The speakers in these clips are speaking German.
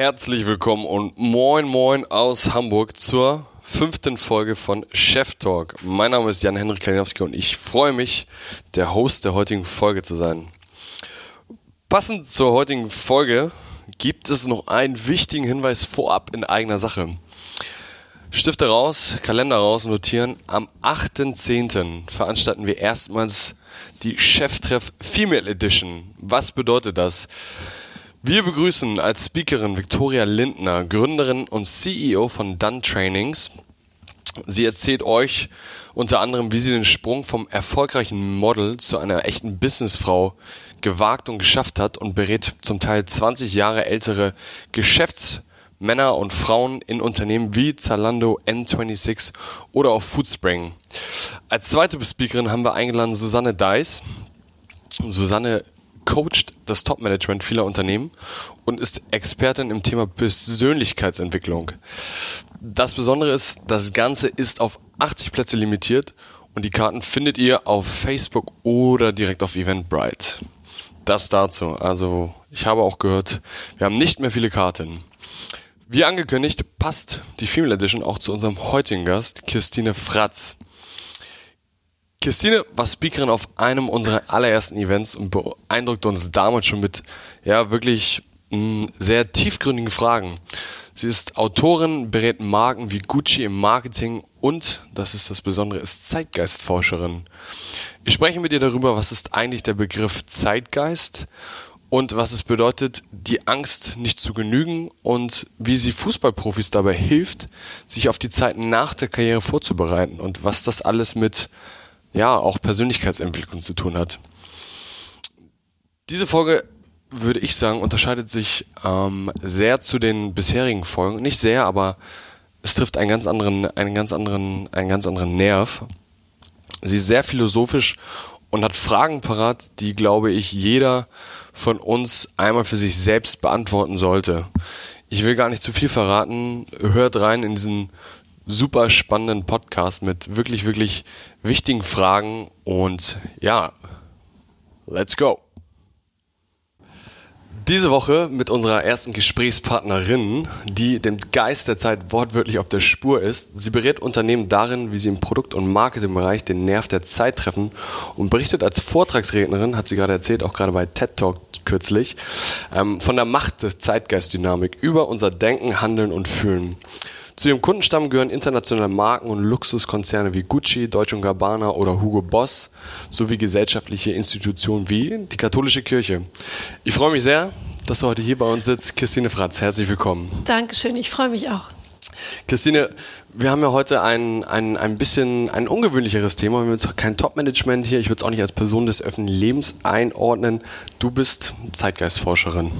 Herzlich willkommen und moin moin aus Hamburg zur fünften Folge von Chef Talk. Mein Name ist Jan-Henrik Kalinowski und ich freue mich, der Host der heutigen Folge zu sein. Passend zur heutigen Folge gibt es noch einen wichtigen Hinweis vorab in eigener Sache. Stifte raus, Kalender raus, notieren. Am 8.10. veranstalten wir erstmals die Cheftreff Female Edition. Was bedeutet das? Wir begrüßen als Speakerin Victoria Lindner, Gründerin und CEO von Dun Trainings. Sie erzählt euch unter anderem, wie sie den Sprung vom erfolgreichen Model zu einer echten Businessfrau gewagt und geschafft hat und berät zum Teil 20 Jahre ältere Geschäftsmänner und Frauen in Unternehmen wie Zalando, N26 oder auch Foodspring. Als zweite Speakerin haben wir eingeladen Susanne Deiss. Susanne coacht das Top-Management vieler Unternehmen und ist Expertin im Thema Persönlichkeitsentwicklung. Das Besondere ist, das Ganze ist auf 80 Plätze limitiert und die Karten findet ihr auf Facebook oder direkt auf Eventbrite. Das dazu. Also, ich habe auch gehört, wir haben nicht mehr viele Karten. Wie angekündigt, passt die Female Edition auch zu unserem heutigen Gast, Christine Fratz. Christine war Speakerin auf einem unserer allerersten Events und beeindruckte uns damals schon mit ja wirklich mh, sehr tiefgründigen Fragen. Sie ist Autorin, berät Marken wie Gucci im Marketing und, das ist das Besondere, ist Zeitgeistforscherin. Ich spreche mit ihr darüber, was ist eigentlich der Begriff Zeitgeist und was es bedeutet, die Angst nicht zu genügen und wie sie Fußballprofis dabei hilft, sich auf die Zeit nach der Karriere vorzubereiten und was das alles mit ja, auch Persönlichkeitsentwicklung zu tun hat. Diese Folge, würde ich sagen, unterscheidet sich ähm, sehr zu den bisherigen Folgen. Nicht sehr, aber es trifft einen ganz anderen, einen ganz anderen, einen ganz anderen Nerv. Sie ist sehr philosophisch und hat Fragen parat, die, glaube ich, jeder von uns einmal für sich selbst beantworten sollte. Ich will gar nicht zu viel verraten. Hört rein in diesen super spannenden Podcast mit wirklich, wirklich wichtigen Fragen und ja, let's go. Diese Woche mit unserer ersten Gesprächspartnerin, die dem Geist der Zeit wortwörtlich auf der Spur ist. Sie berät Unternehmen darin, wie sie im Produkt- und Marketingbereich den Nerv der Zeit treffen und berichtet als Vortragsrednerin, hat sie gerade erzählt, auch gerade bei TED Talk kürzlich, ähm, von der Macht der Zeitgeistdynamik über unser Denken, Handeln und Fühlen. Zu ihrem Kundenstamm gehören internationale Marken und Luxuskonzerne wie Gucci, Deutsche Gabbana oder Hugo Boss sowie gesellschaftliche Institutionen wie die katholische Kirche. Ich freue mich sehr, dass du heute hier bei uns sitzt. Christine Fratz, herzlich willkommen. Dankeschön, ich freue mich auch. Christine, wir haben ja heute ein, ein, ein bisschen ein ungewöhnlicheres Thema. Wir haben jetzt kein Top-Management hier. Ich würde es auch nicht als Person des öffentlichen Lebens einordnen. Du bist Zeitgeistforscherin.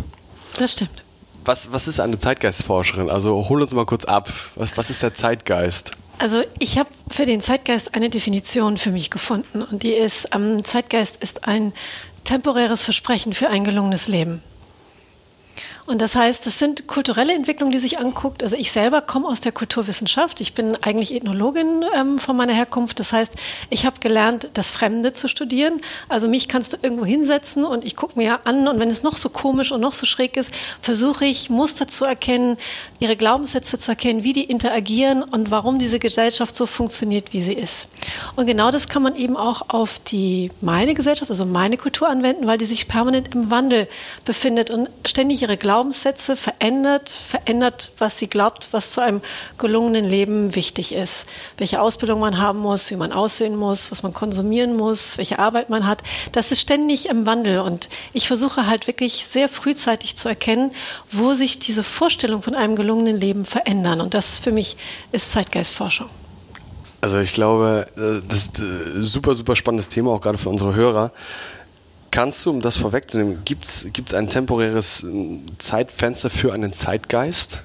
Das stimmt. Was, was ist eine Zeitgeistforscherin? Also hol uns mal kurz ab. Was, was ist der Zeitgeist? Also ich habe für den Zeitgeist eine Definition für mich gefunden und die ist, ähm, Zeitgeist ist ein temporäres Versprechen für ein gelungenes Leben. Und das heißt, es sind kulturelle Entwicklungen, die sich anguckt. Also ich selber komme aus der Kulturwissenschaft. Ich bin eigentlich Ethnologin ähm, von meiner Herkunft. Das heißt, ich habe gelernt, das Fremde zu studieren. Also mich kannst du irgendwo hinsetzen und ich gucke mir an und wenn es noch so komisch und noch so schräg ist, versuche ich Muster zu erkennen, ihre Glaubenssätze zu erkennen, wie die interagieren und warum diese Gesellschaft so funktioniert, wie sie ist. Und genau das kann man eben auch auf die meine Gesellschaft, also meine Kultur anwenden, weil die sich permanent im Wandel befindet und ständig ihre Glaubenssätze Glaubenssätze verändert, verändert, was sie glaubt, was zu einem gelungenen Leben wichtig ist. Welche Ausbildung man haben muss, wie man aussehen muss, was man konsumieren muss, welche Arbeit man hat. Das ist ständig im Wandel und ich versuche halt wirklich sehr frühzeitig zu erkennen, wo sich diese Vorstellungen von einem gelungenen Leben verändern. Und das ist für mich ist Zeitgeistforschung. Also ich glaube, das ist ein super, super spannendes Thema, auch gerade für unsere Hörer. Kannst du, um das vorwegzunehmen, gibt es ein temporäres äh, Zeitfenster für einen Zeitgeist?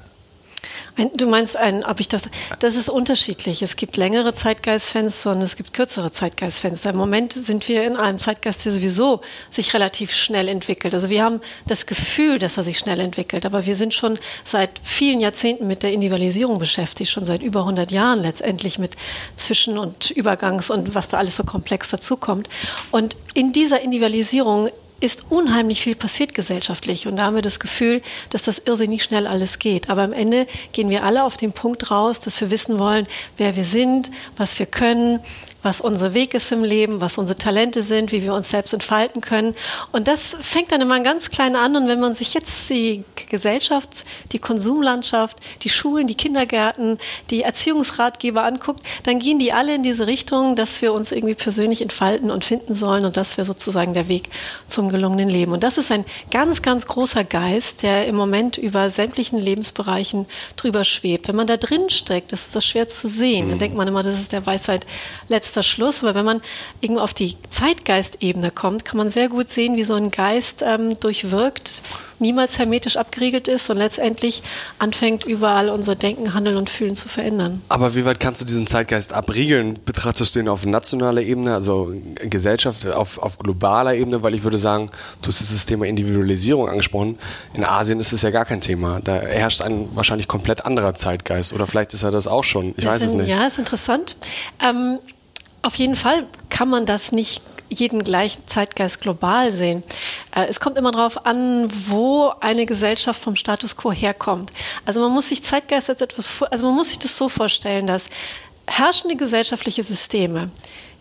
Ein, du meinst, ein, ob ich das. Das ist unterschiedlich. Es gibt längere Zeitgeistfenster und es gibt kürzere Zeitgeistfenster. Im Moment sind wir in einem Zeitgeist, der sowieso sich relativ schnell entwickelt. Also wir haben das Gefühl, dass er sich schnell entwickelt, aber wir sind schon seit vielen Jahrzehnten mit der Individualisierung beschäftigt, schon seit über 100 Jahren letztendlich mit Zwischen- und Übergangs- und was da alles so komplex dazukommt. Und in dieser Individualisierung ist unheimlich viel passiert gesellschaftlich und da haben wir das Gefühl, dass das irrsinnig schnell alles geht. Aber am Ende gehen wir alle auf den Punkt raus, dass wir wissen wollen, wer wir sind, was wir können, was unser Weg ist im Leben, was unsere Talente sind, wie wir uns selbst entfalten können. Und das fängt dann immer ganz klein an. Und wenn man sich jetzt die Gesellschaft, die Konsumlandschaft, die Schulen, die Kindergärten, die Erziehungsratgeber anguckt, dann gehen die alle in diese Richtung, dass wir uns irgendwie persönlich entfalten und finden sollen. Und das wäre sozusagen der Weg zum gelungenen Leben. Und das ist ein ganz, ganz großer Geist, der im Moment über sämtlichen Lebensbereichen drüber schwebt. Wenn man da drin steckt, ist das schwer zu sehen. Dann mhm. denkt man immer, das ist der Weisheit letzter letzter Schluss, aber wenn man irgendwo auf die Zeitgeistebene kommt, kann man sehr gut sehen, wie so ein Geist ähm, durchwirkt, niemals hermetisch abgeriegelt ist und letztendlich anfängt, überall unser Denken, Handeln und Fühlen zu verändern. Aber wie weit kannst du diesen Zeitgeist abriegeln? Betrachtest du ihn auf nationaler Ebene, also Gesellschaft, auf, auf globaler Ebene? Weil ich würde sagen, du hast das Thema Individualisierung angesprochen. In Asien ist es ja gar kein Thema. Da herrscht ein wahrscheinlich komplett anderer Zeitgeist. Oder vielleicht ist er das auch schon. Ich das weiß sind, es nicht. Ja, ist interessant. Ähm, auf jeden Fall kann man das nicht jeden gleichen Zeitgeist global sehen. Äh, es kommt immer darauf an, wo eine Gesellschaft vom Status quo herkommt. Also man muss sich Zeitgeist als etwas, also man muss sich das so vorstellen, dass herrschende gesellschaftliche Systeme,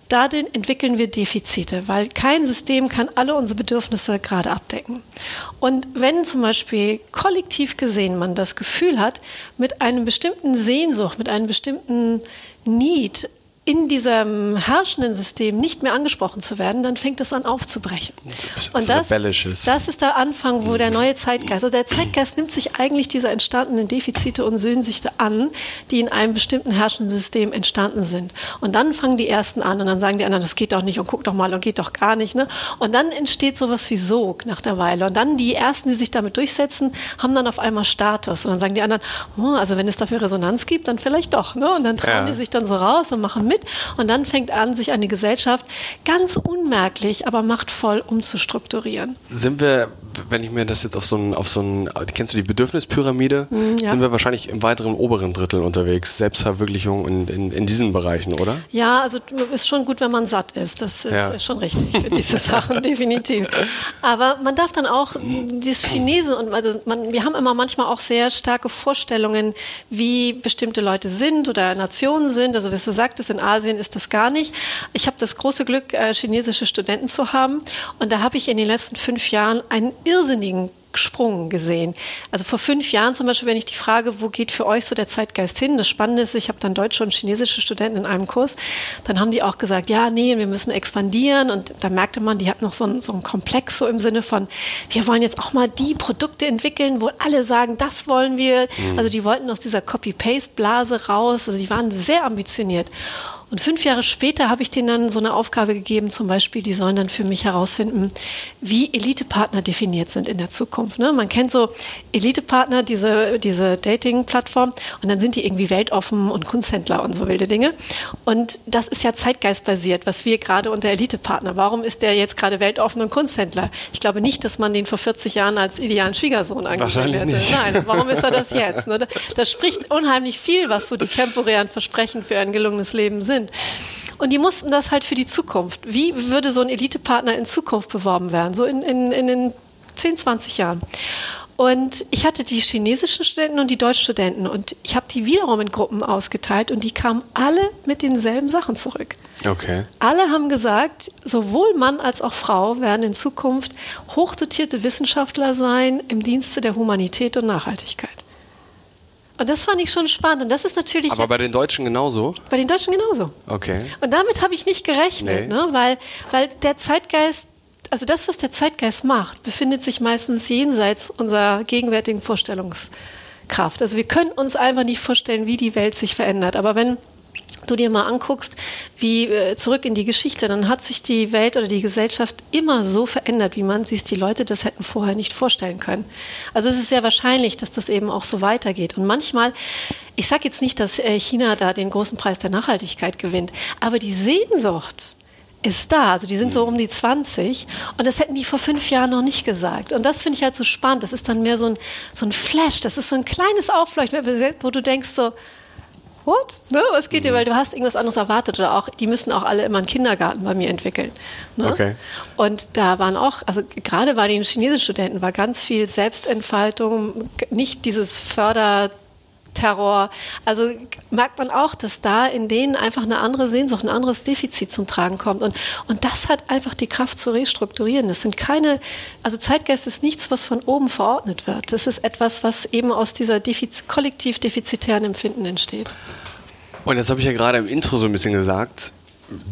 darin entwickeln wir Defizite, weil kein System kann alle unsere Bedürfnisse gerade abdecken. Und wenn zum Beispiel kollektiv gesehen man das Gefühl hat, mit einem bestimmten Sehnsucht, mit einem bestimmten Need in diesem herrschenden System nicht mehr angesprochen zu werden, dann fängt es an aufzubrechen. Und das, das ist der Anfang, wo der neue Zeitgeist, also der Zeitgeist nimmt sich eigentlich dieser entstandenen Defizite und Sehnsüchte an, die in einem bestimmten herrschenden System entstanden sind. Und dann fangen die Ersten an und dann sagen die anderen, das geht doch nicht und guck doch mal und geht doch gar nicht. Ne? Und dann entsteht sowas wie Sog nach der Weile. Und dann die Ersten, die sich damit durchsetzen, haben dann auf einmal Status. Und dann sagen die anderen, oh, also wenn es dafür Resonanz gibt, dann vielleicht doch. Ne? Und dann trauen ja. die sich dann so raus und machen mit mit. Und dann fängt an, sich eine Gesellschaft ganz unmerklich, aber machtvoll umzustrukturieren. Sind wir, wenn ich mir das jetzt auf so ein, auf so ein kennst du die Bedürfnispyramide? Mm, ja. Sind wir wahrscheinlich im weiteren oberen Drittel unterwegs, Selbstverwirklichung in, in, in diesen Bereichen, oder? Ja, also ist schon gut, wenn man satt ist. Das ist ja. schon richtig für diese Sachen, definitiv. Aber man darf dann auch das Chinese und also man, wir haben immer manchmal auch sehr starke Vorstellungen, wie bestimmte Leute sind oder Nationen sind. Also wie du sagtest, in Asien ist das gar nicht. Ich habe das große Glück, äh, chinesische Studenten zu haben. Und da habe ich in den letzten fünf Jahren einen irrsinnigen Sprung gesehen. Also vor fünf Jahren zum Beispiel, wenn ich die Frage, wo geht für euch so der Zeitgeist hin? Das Spannende ist, ich habe dann deutsche und chinesische Studenten in einem Kurs, dann haben die auch gesagt, ja, nee, wir müssen expandieren und da merkte man, die hat noch so einen, so einen Komplex so im Sinne von, wir wollen jetzt auch mal die Produkte entwickeln, wo alle sagen, das wollen wir. Mhm. Also die wollten aus dieser Copy-Paste-Blase raus, also die waren sehr ambitioniert. Und fünf Jahre später habe ich denen dann so eine Aufgabe gegeben, zum Beispiel, die sollen dann für mich herausfinden, wie Elitepartner definiert sind in der Zukunft. Ne? Man kennt so Elitepartner, diese, diese Dating-Plattform, und dann sind die irgendwie weltoffen und Kunsthändler und so wilde Dinge. Und das ist ja zeitgeistbasiert, was wir gerade unter Elitepartner. Warum ist der jetzt gerade weltoffen und Kunsthändler? Ich glaube nicht, dass man den vor 40 Jahren als idealen Schwiegersohn angesehen hätte. Nicht. Nein, warum ist er das jetzt? Ne? Das spricht unheimlich viel, was so die temporären Versprechen für ein gelungenes Leben sind sind. Und die mussten das halt für die Zukunft. Wie würde so ein Elitepartner in Zukunft beworben werden? So in, in, in den 10, 20 Jahren. Und ich hatte die chinesischen Studenten und die deutschen Studenten und ich habe die wiederum in Gruppen ausgeteilt und die kamen alle mit denselben Sachen zurück. Okay. Alle haben gesagt, sowohl Mann als auch Frau werden in Zukunft hochdotierte Wissenschaftler sein im Dienste der Humanität und Nachhaltigkeit. Und das fand ich schon spannend. Und das ist natürlich. Aber bei den Deutschen genauso? Bei den Deutschen genauso. Okay. Und damit habe ich nicht gerechnet, nee. ne? weil, weil der Zeitgeist, also das, was der Zeitgeist macht, befindet sich meistens jenseits unserer gegenwärtigen Vorstellungskraft. Also wir können uns einfach nicht vorstellen, wie die Welt sich verändert. Aber wenn du dir mal anguckst, wie äh, zurück in die Geschichte, dann hat sich die Welt oder die Gesellschaft immer so verändert, wie man sich die Leute das hätten vorher nicht vorstellen können. Also es ist sehr wahrscheinlich, dass das eben auch so weitergeht. Und manchmal, ich sage jetzt nicht, dass äh, China da den großen Preis der Nachhaltigkeit gewinnt, aber die Sehnsucht ist da. Also die sind so um die 20 und das hätten die vor fünf Jahren noch nicht gesagt. Und das finde ich halt so spannend. Das ist dann mehr so ein, so ein Flash, das ist so ein kleines Aufleuchten, wo du denkst so, what? Ne? Was geht mhm. dir? Weil du hast irgendwas anderes erwartet oder auch, die müssen auch alle immer einen Kindergarten bei mir entwickeln. Ne? Okay. Und da waren auch, also gerade bei den chinesischen Studenten war ganz viel Selbstentfaltung, nicht dieses Förder Terror. Also merkt man auch, dass da in denen einfach eine andere Sehnsucht, ein anderes Defizit zum Tragen kommt. Und, und das hat einfach die Kraft zu restrukturieren. Das sind keine, also Zeitgeist ist nichts, was von oben verordnet wird. Das ist etwas, was eben aus dieser Defiz kollektiv defizitären Empfinden entsteht. Und jetzt habe ich ja gerade im Intro so ein bisschen gesagt,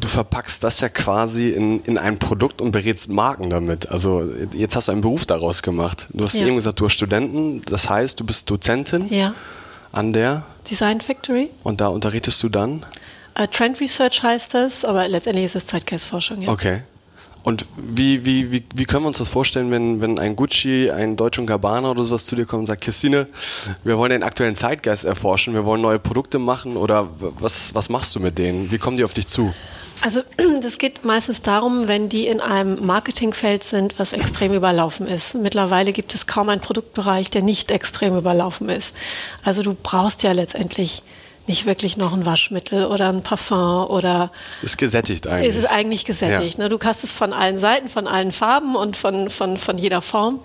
du verpackst das ja quasi in, in ein Produkt und berätst Marken damit. Also jetzt hast du einen Beruf daraus gemacht. Du hast ja. eben gesagt, du hast Studenten, das heißt, du bist Dozentin. Ja an der Design Factory. Und da unterrichtest du dann? Uh, Trend Research heißt das, aber letztendlich ist es Zeitgeistforschung. Ja. Okay. Und wie, wie, wie, wie können wir uns das vorstellen, wenn, wenn ein Gucci, ein Deutsch und Gabbana oder sowas zu dir kommt und sagt, Christine, wir wollen den aktuellen Zeitgeist erforschen, wir wollen neue Produkte machen oder was, was machst du mit denen? Wie kommen die auf dich zu? Also das geht meistens darum, wenn die in einem Marketingfeld sind, was extrem überlaufen ist. Mittlerweile gibt es kaum einen Produktbereich, der nicht extrem überlaufen ist. Also du brauchst ja letztendlich nicht wirklich noch ein Waschmittel oder ein Parfum oder. Ist gesättigt eigentlich. Ist es eigentlich gesättigt. Ja. Ne? Du hast es von allen Seiten, von allen Farben und von, von, von jeder Form.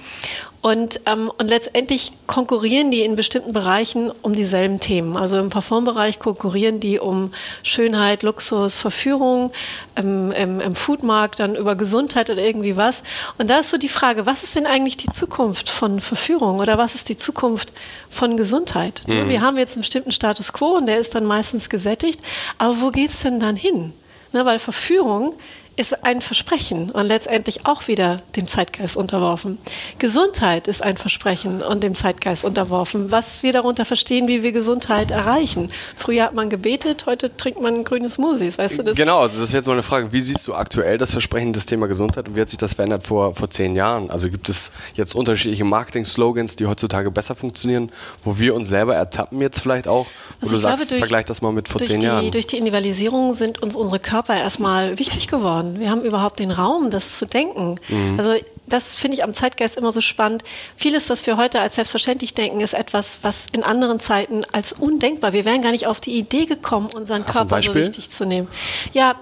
Und, ähm, und letztendlich konkurrieren die in bestimmten Bereichen um dieselben Themen. Also im Parfumbereich konkurrieren die um Schönheit, Luxus, Verführung, im, im, im Foodmarkt dann über Gesundheit oder irgendwie was. Und da ist so die Frage, was ist denn eigentlich die Zukunft von Verführung oder was ist die Zukunft von Gesundheit? Mhm. Wir haben jetzt einen bestimmten Status quo und der ist dann meistens gesättigt. Aber wo geht es denn dann hin? Ne, weil Verführung ist ein Versprechen und letztendlich auch wieder dem Zeitgeist unterworfen. Gesundheit ist ein Versprechen und dem Zeitgeist unterworfen. Was wir darunter verstehen, wie wir Gesundheit erreichen. Früher hat man gebetet, heute trinkt man grüne Smoothies, weißt du das? Genau, also das wäre jetzt mal eine Frage. Wie siehst du aktuell das Versprechen des Thema Gesundheit und wie hat sich das verändert vor, vor zehn Jahren? Also gibt es jetzt unterschiedliche Marketing-Slogans, die heutzutage besser funktionieren, wo wir uns selber ertappen jetzt vielleicht auch? Wo also du sagst, glaube, durch, vergleich das mal mit vor zehn die, Jahren. Durch die Individualisierung sind uns unsere Körper erstmal wichtig geworden geworden. Wir haben überhaupt den Raum, das zu denken. Mhm. Also das finde ich am Zeitgeist immer so spannend. Vieles, was wir heute als selbstverständlich denken, ist etwas, was in anderen Zeiten als undenkbar. Wir wären gar nicht auf die Idee gekommen, unseren Hast Körper so wichtig zu nehmen. Ja,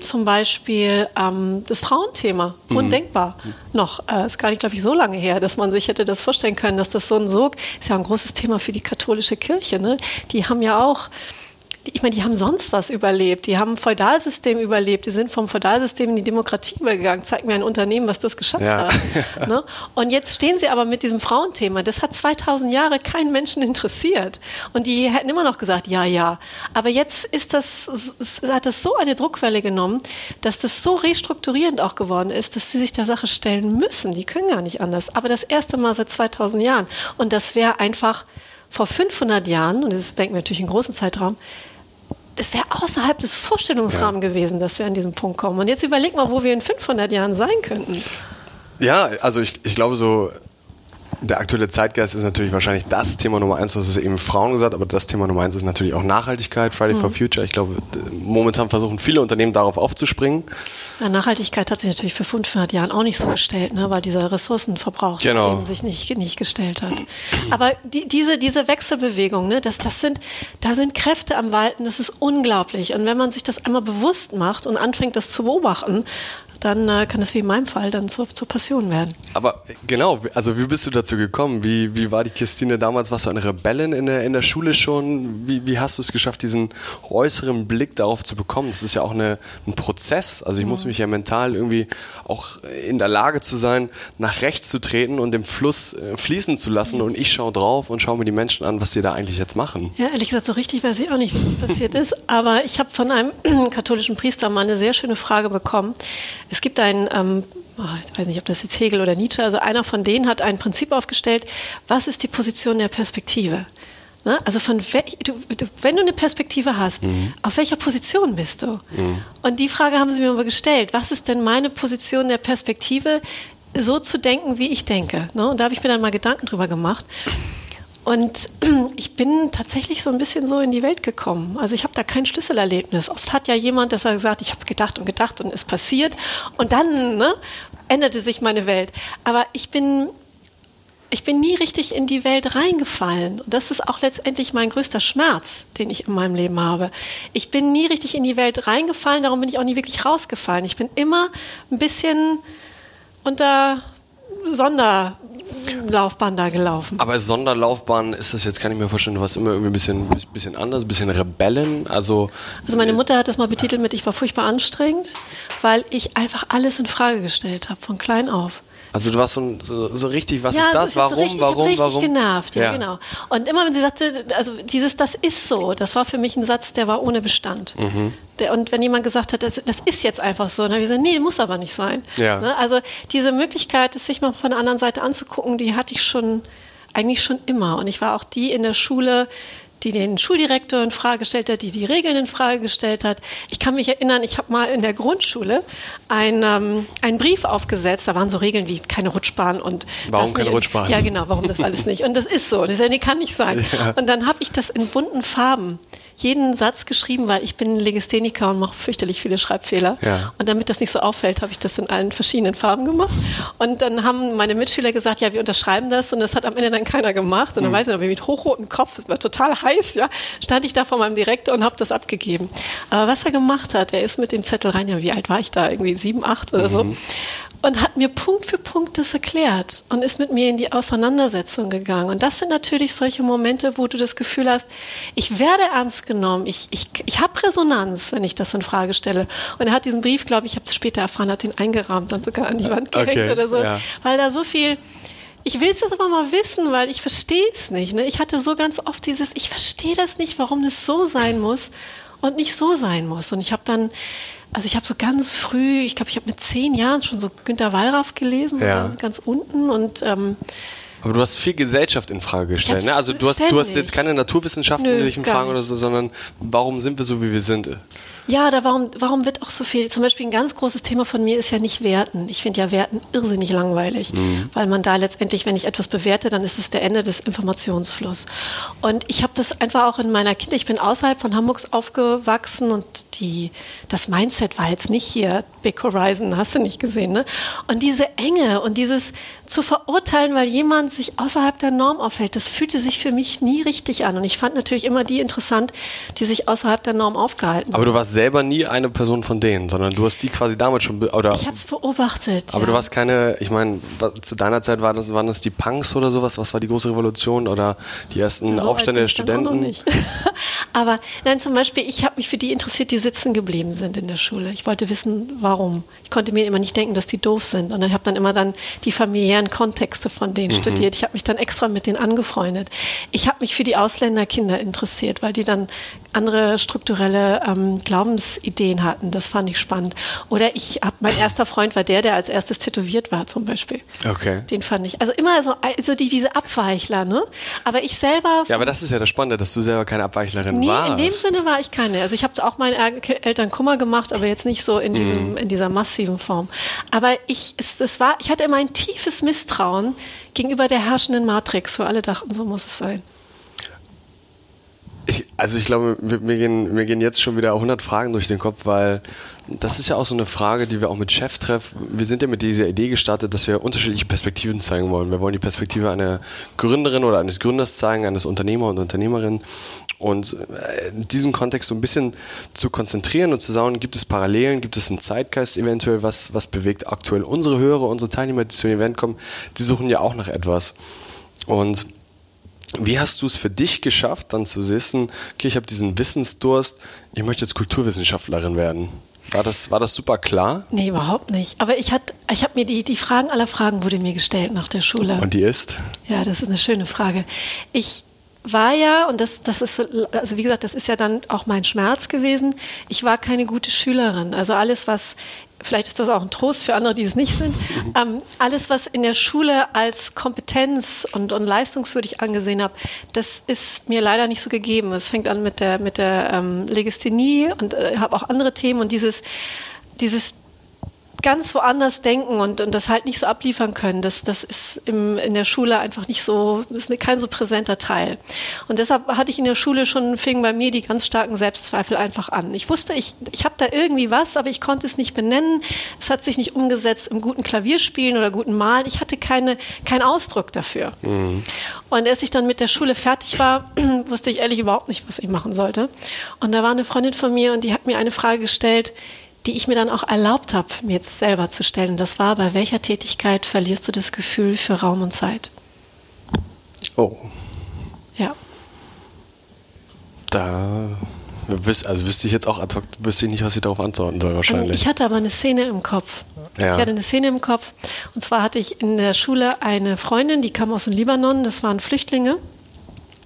zum Beispiel ähm, das Frauenthema. Mhm. Undenkbar. Noch. Äh, ist gar nicht, glaube ich, so lange her, dass man sich hätte das vorstellen können, dass das so ein Sog ist ja ein großes Thema für die katholische Kirche. Ne? Die haben ja auch ich meine, die haben sonst was überlebt. Die haben ein Feudalsystem überlebt. Die sind vom Feudalsystem in die Demokratie übergegangen. Zeig mir ein Unternehmen, was das geschafft ja. hat. ne? Und jetzt stehen sie aber mit diesem Frauenthema. Das hat 2000 Jahre keinen Menschen interessiert. Und die hätten immer noch gesagt, ja, ja. Aber jetzt ist das, hat das so eine Druckwelle genommen, dass das so restrukturierend auch geworden ist, dass sie sich der Sache stellen müssen. Die können gar nicht anders. Aber das erste Mal seit 2000 Jahren. Und das wäre einfach vor 500 Jahren, und das denken wir natürlich in großen Zeitraum, das wäre außerhalb des Vorstellungsrahmens ja. gewesen, dass wir an diesen Punkt kommen. Und jetzt überleg mal, wo wir in 500 Jahren sein könnten. Ja, also ich, ich glaube so, der aktuelle Zeitgeist ist natürlich wahrscheinlich das Thema Nummer eins, das ist eben Frauen gesagt, aber das Thema Nummer eins ist natürlich auch Nachhaltigkeit, Friday mhm. for Future. Ich glaube, momentan versuchen viele Unternehmen darauf aufzuspringen. Ja, Nachhaltigkeit hat sich natürlich für 500 Jahren auch nicht so gestellt, ne, weil dieser Ressourcenverbrauch genau. sich nicht, nicht gestellt hat. Aber die, diese, diese Wechselbewegung, ne, das, das sind, da sind Kräfte am Walten, das ist unglaublich. Und wenn man sich das einmal bewusst macht und anfängt, das zu beobachten, dann äh, kann es wie in meinem Fall dann zur, zur Passion werden. Aber genau, also wie bist du dazu gekommen? Wie, wie war die Christine damals? Warst du eine Rebellin in der, in der Schule schon? Wie, wie hast du es geschafft, diesen äußeren Blick darauf zu bekommen? Das ist ja auch eine, ein Prozess. Also ich mhm. muss mich ja mental irgendwie auch in der Lage zu sein, nach rechts zu treten und den Fluss äh, fließen zu lassen. Und ich schaue drauf und schaue mir die Menschen an, was sie da eigentlich jetzt machen. Ja, ehrlich gesagt, so richtig weiß ich auch nicht, wie das passiert ist. Aber ich habe von einem katholischen Priester mal eine sehr schöne Frage bekommen. Es gibt einen, ähm, oh, ich weiß nicht, ob das jetzt Hegel oder Nietzsche, also einer von denen hat ein Prinzip aufgestellt, was ist die Position der Perspektive? Ne? Also von du, du, wenn du eine Perspektive hast, mhm. auf welcher Position bist du? Mhm. Und die Frage haben sie mir immer gestellt. Was ist denn meine Position der Perspektive, so zu denken, wie ich denke? Ne? Und da habe ich mir dann mal Gedanken drüber gemacht. Und ich bin tatsächlich so ein bisschen so in die Welt gekommen. Also ich habe da kein Schlüsselerlebnis. Oft hat ja jemand, das hat gesagt, ich habe gedacht und gedacht und es passiert und dann ne, änderte sich meine Welt. Aber ich bin ich bin nie richtig in die Welt reingefallen. Und das ist auch letztendlich mein größter Schmerz, den ich in meinem Leben habe. Ich bin nie richtig in die Welt reingefallen, darum bin ich auch nie wirklich rausgefallen. Ich bin immer ein bisschen unter Sonderlaufbahn da gelaufen. Aber Sonderlaufbahn ist das jetzt, kann ich mir vorstellen, du warst immer irgendwie ein bisschen, bisschen anders, ein bisschen Rebellen. Also, also meine Mutter hat das mal betitelt mit, ich war furchtbar anstrengend, weil ich einfach alles in Frage gestellt habe, von klein auf. Also du warst so, so, so richtig, was ja, ist das? Warum, so richtig, warum, ich richtig warum? genervt, ja, Ja. genau. Und immer wenn sie sagte, also dieses, das ist so, das war für mich ein Satz, der war ohne Bestand. Mhm. Der, und wenn jemand gesagt hat, das, das ist jetzt einfach so, dann habe ich gesagt, nee, muss aber nicht sein. Ja. Ne? Also diese Möglichkeit, es sich mal von der anderen Seite anzugucken, die hatte ich schon, eigentlich schon immer. Und ich war auch die in der Schule, die den Schuldirektor in Frage gestellt hat, die die Regeln in Frage gestellt hat. Ich kann mich erinnern, ich habe mal in der Grundschule ein, ähm, einen Brief aufgesetzt. Da waren so Regeln wie keine Rutschbahn und Warum keine nicht. Rutschbahn? Ja, genau, warum das alles nicht. Und das ist so. Das ja, kann nicht sein. Und dann habe ich das in bunten Farben jeden Satz geschrieben, weil ich bin Legistheniker und mache fürchterlich viele Schreibfehler. Ja. Und damit das nicht so auffällt, habe ich das in allen verschiedenen Farben gemacht. Und dann haben meine Mitschüler gesagt, ja, wir unterschreiben das. Und das hat am Ende dann keiner gemacht. Und dann weiß ich noch, wie mit hochrotem Kopf, es war total heiß, ja, stand ich da vor meinem Direktor und habe das abgegeben. Aber was er gemacht hat, er ist mit dem Zettel rein, ja, wie alt war ich da? Irgendwie sieben, acht oder so. Und hat mir Punkt für Punkt das erklärt und ist mit mir in die Auseinandersetzung gegangen. Und das sind natürlich solche Momente, wo du das Gefühl hast, ich werde ernst genommen, ich, ich, ich habe Resonanz, wenn ich das in Frage stelle. Und er hat diesen Brief, glaube ich, ich habe es später erfahren, hat den eingerahmt und sogar an die Wand gehängt Okay, oder so, ja. weil da so viel ich will es jetzt aber mal wissen, weil ich verstehe es nicht. Ne? Ich hatte so ganz oft dieses, ich verstehe das nicht, warum das so sein muss und nicht so sein muss. Und ich habe dann, also ich habe so ganz früh, ich glaube, ich habe mit zehn Jahren schon so Günter Wallraff gelesen, Ja. ganz, ganz unten und ähm, Aber du hast viel Gesellschaft in Frage gestellt. Ne? Also du hast, du hast jetzt keine Naturwissenschaften, Nö, Fragen nicht. oder so, sondern warum sind wir so, wie wir sind? Ja, da warum, warum wird auch so viel, zum Beispiel ein ganz großes Thema von mir ist ja nicht Werten. Ich finde ja Werten irrsinnig langweilig, weil man da letztendlich, wenn ich etwas bewerte, dann ist es der Ende des Informationsflusses. Und ich habe das einfach auch in meiner Kindheit, ich bin außerhalb von Hamburgs aufgewachsen und die, das Mindset war jetzt nicht hier, Big Horizon, hast du nicht gesehen, ne? Und diese Enge und dieses zu verurteilen, weil jemand sich außerhalb der Norm aufhält, das fühlte sich für mich nie richtig an. Und ich fand natürlich immer die interessant, die sich außerhalb der Norm aufgehalten Aber du warst selber nie eine Person von denen, sondern du hast die quasi damals schon, oder? Ich habe es beobachtet. aber ja. du warst keine, ich meine, zu deiner Zeit war das, waren das die Punks oder sowas? Was war die große Revolution oder die ersten So Aufstände der Studenten? nicht. Aber nein, zum Beispiel, ich habe mich für die interessiert, die sitzen geblieben sind in der Schule. Ich wollte wissen, warum. Ich konnte mir immer nicht denken, dass die doof sind. Und ich habe dann immer dann die familiären Kontexte von denen Mhm. studiert. Ich habe mich dann extra mit denen angefreundet. Ich habe mich für die Ausländerkinder interessiert, weil die dann andere strukturelle ähm, Glaubensideen hatten. Das fand ich spannend. Oder ich habe, mein erster Freund war der, der als erstes tätowiert war zum Beispiel. Okay. Den fand ich. Also immer so, also die, diese Abweichler, ne? Aber ich selber. Ja, aber das ist ja das Spannende, dass du selber keine Abweichlerin Nee, warst. in dem Sinne war ich keine. Also ich habe auch meinen Er- Eltern Kummer gemacht, aber jetzt nicht so in, diesem, in dieser massiven Form. Aber ich, es, es war, ich hatte immer ein tiefes Misstrauen gegenüber der herrschenden Matrix, wo alle dachten, so muss es sein. Ich, also ich glaube, wir, mir, gehen, mir gehen jetzt schon wieder 100 Fragen durch den Kopf, weil das ist ja auch so eine Frage, die wir auch mit Cheftreff, wir sind ja mit dieser Idee gestartet, dass wir unterschiedliche Perspektiven zeigen wollen. Wir wollen die Perspektive einer Gründerin oder eines Gründers zeigen, eines Unternehmer und Unternehmerin und äh, diesen Kontext so ein bisschen zu konzentrieren und zu sagen, gibt es Parallelen, gibt es einen Zeitgeist eventuell, was, was bewegt aktuell unsere Hörer, unsere Teilnehmer, die zu dem Event kommen, die suchen ja auch nach etwas. Und wie hast du es für dich geschafft, dann zu wissen, okay, ich habe diesen Wissensdurst, ich möchte jetzt Kulturwissenschaftlerin werden? War das, war das super klar? Nee, überhaupt nicht. Aber ich, hat- ich habe mir die, die Fragen aller Fragen wurde mir gestellt nach der Schule. Und die ist? Ja, das ist eine schöne Frage. Ich war ja, und das, das ist, so- also wie gesagt, das ist ja dann auch mein Schmerz gewesen, ich war keine gute Schülerin. Also alles, was, vielleicht ist das auch ein Trost für andere, die es nicht sind, ähm, alles, was in der Schule als Kompetenz und, und leistungswürdig angesehen habe, das ist mir leider nicht so gegeben. Es fängt an mit der, mit der ähm, Legisthenie und äh, habe auch andere Themen und dieses, dieses ganz woanders denken und, und das halt nicht so abliefern können. Das, das ist im, in der Schule einfach nicht so, ist kein so präsenter Teil. Und deshalb hatte ich in der Schule schon, fing bei mir die ganz starken Selbstzweifel einfach an. Ich wusste, ich, ich habe da irgendwie was, aber ich konnte es nicht benennen. Es hat sich nicht umgesetzt im guten Klavierspielen oder guten Malen. Ich hatte keine, keinen Ausdruck dafür. Mhm. Und als ich dann mit der Schule fertig war, wusste ich ehrlich überhaupt nicht, was ich machen sollte. Und da war eine Freundin von mir und die hat mir eine Frage gestellt, die ich mir dann auch erlaubt habe, mir jetzt selber zu stellen. Das war, bei welcher Tätigkeit verlierst du das Gefühl für Raum und Zeit? Oh. Ja. Da also wüsste ich jetzt auch ad hoc, wüsste ich nicht, was ich darauf antworten soll wahrscheinlich. Ich hatte aber eine Szene im Kopf. Ja. Ich hatte eine Szene im Kopf. Und zwar hatte ich in der Schule eine Freundin, die kam aus dem Libanon, das waren Flüchtlinge.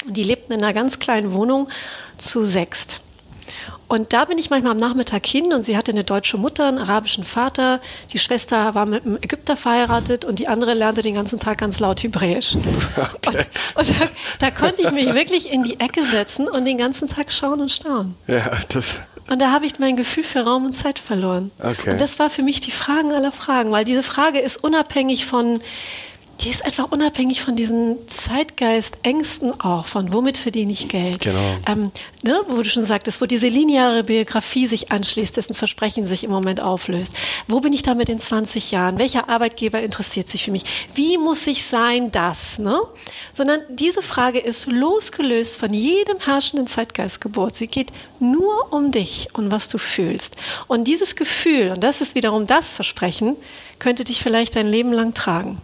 Und die lebten in einer ganz kleinen Wohnung zu sechst. Und da bin ich manchmal am Nachmittag hin und sie hatte eine deutsche Mutter, einen arabischen Vater. Die Schwester war mit einem Ägypter verheiratet und die andere lernte den ganzen Tag ganz laut Hebräisch. Okay. Und, und da, da, konnte ich mich wirklich in die Ecke setzen und den ganzen Tag schauen und staunen. Ja, das. Und da habe ich mein Gefühl für Raum und Zeit verloren. Okay. Und das war für mich die Fragen aller Fragen, weil diese Frage ist unabhängig von die ist einfach unabhängig von diesen Zeitgeist-Ängsten auch, von womit verdiene ich Geld. Genau. Ähm, ne, wo du schon sagtest, wo diese lineare Biografie sich anschließt, dessen Versprechen sich im Moment auflöst. Wo bin ich damit in 20 Jahren? Welcher Arbeitgeber interessiert sich für mich? Wie muss ich sein, das? Ne? Sondern diese Frage ist losgelöst von jedem herrschenden Zeitgeistgeburt. Sie geht nur um dich und was du fühlst. Und dieses Gefühl, und das ist wiederum das Versprechen, könnte dich vielleicht dein Leben lang tragen.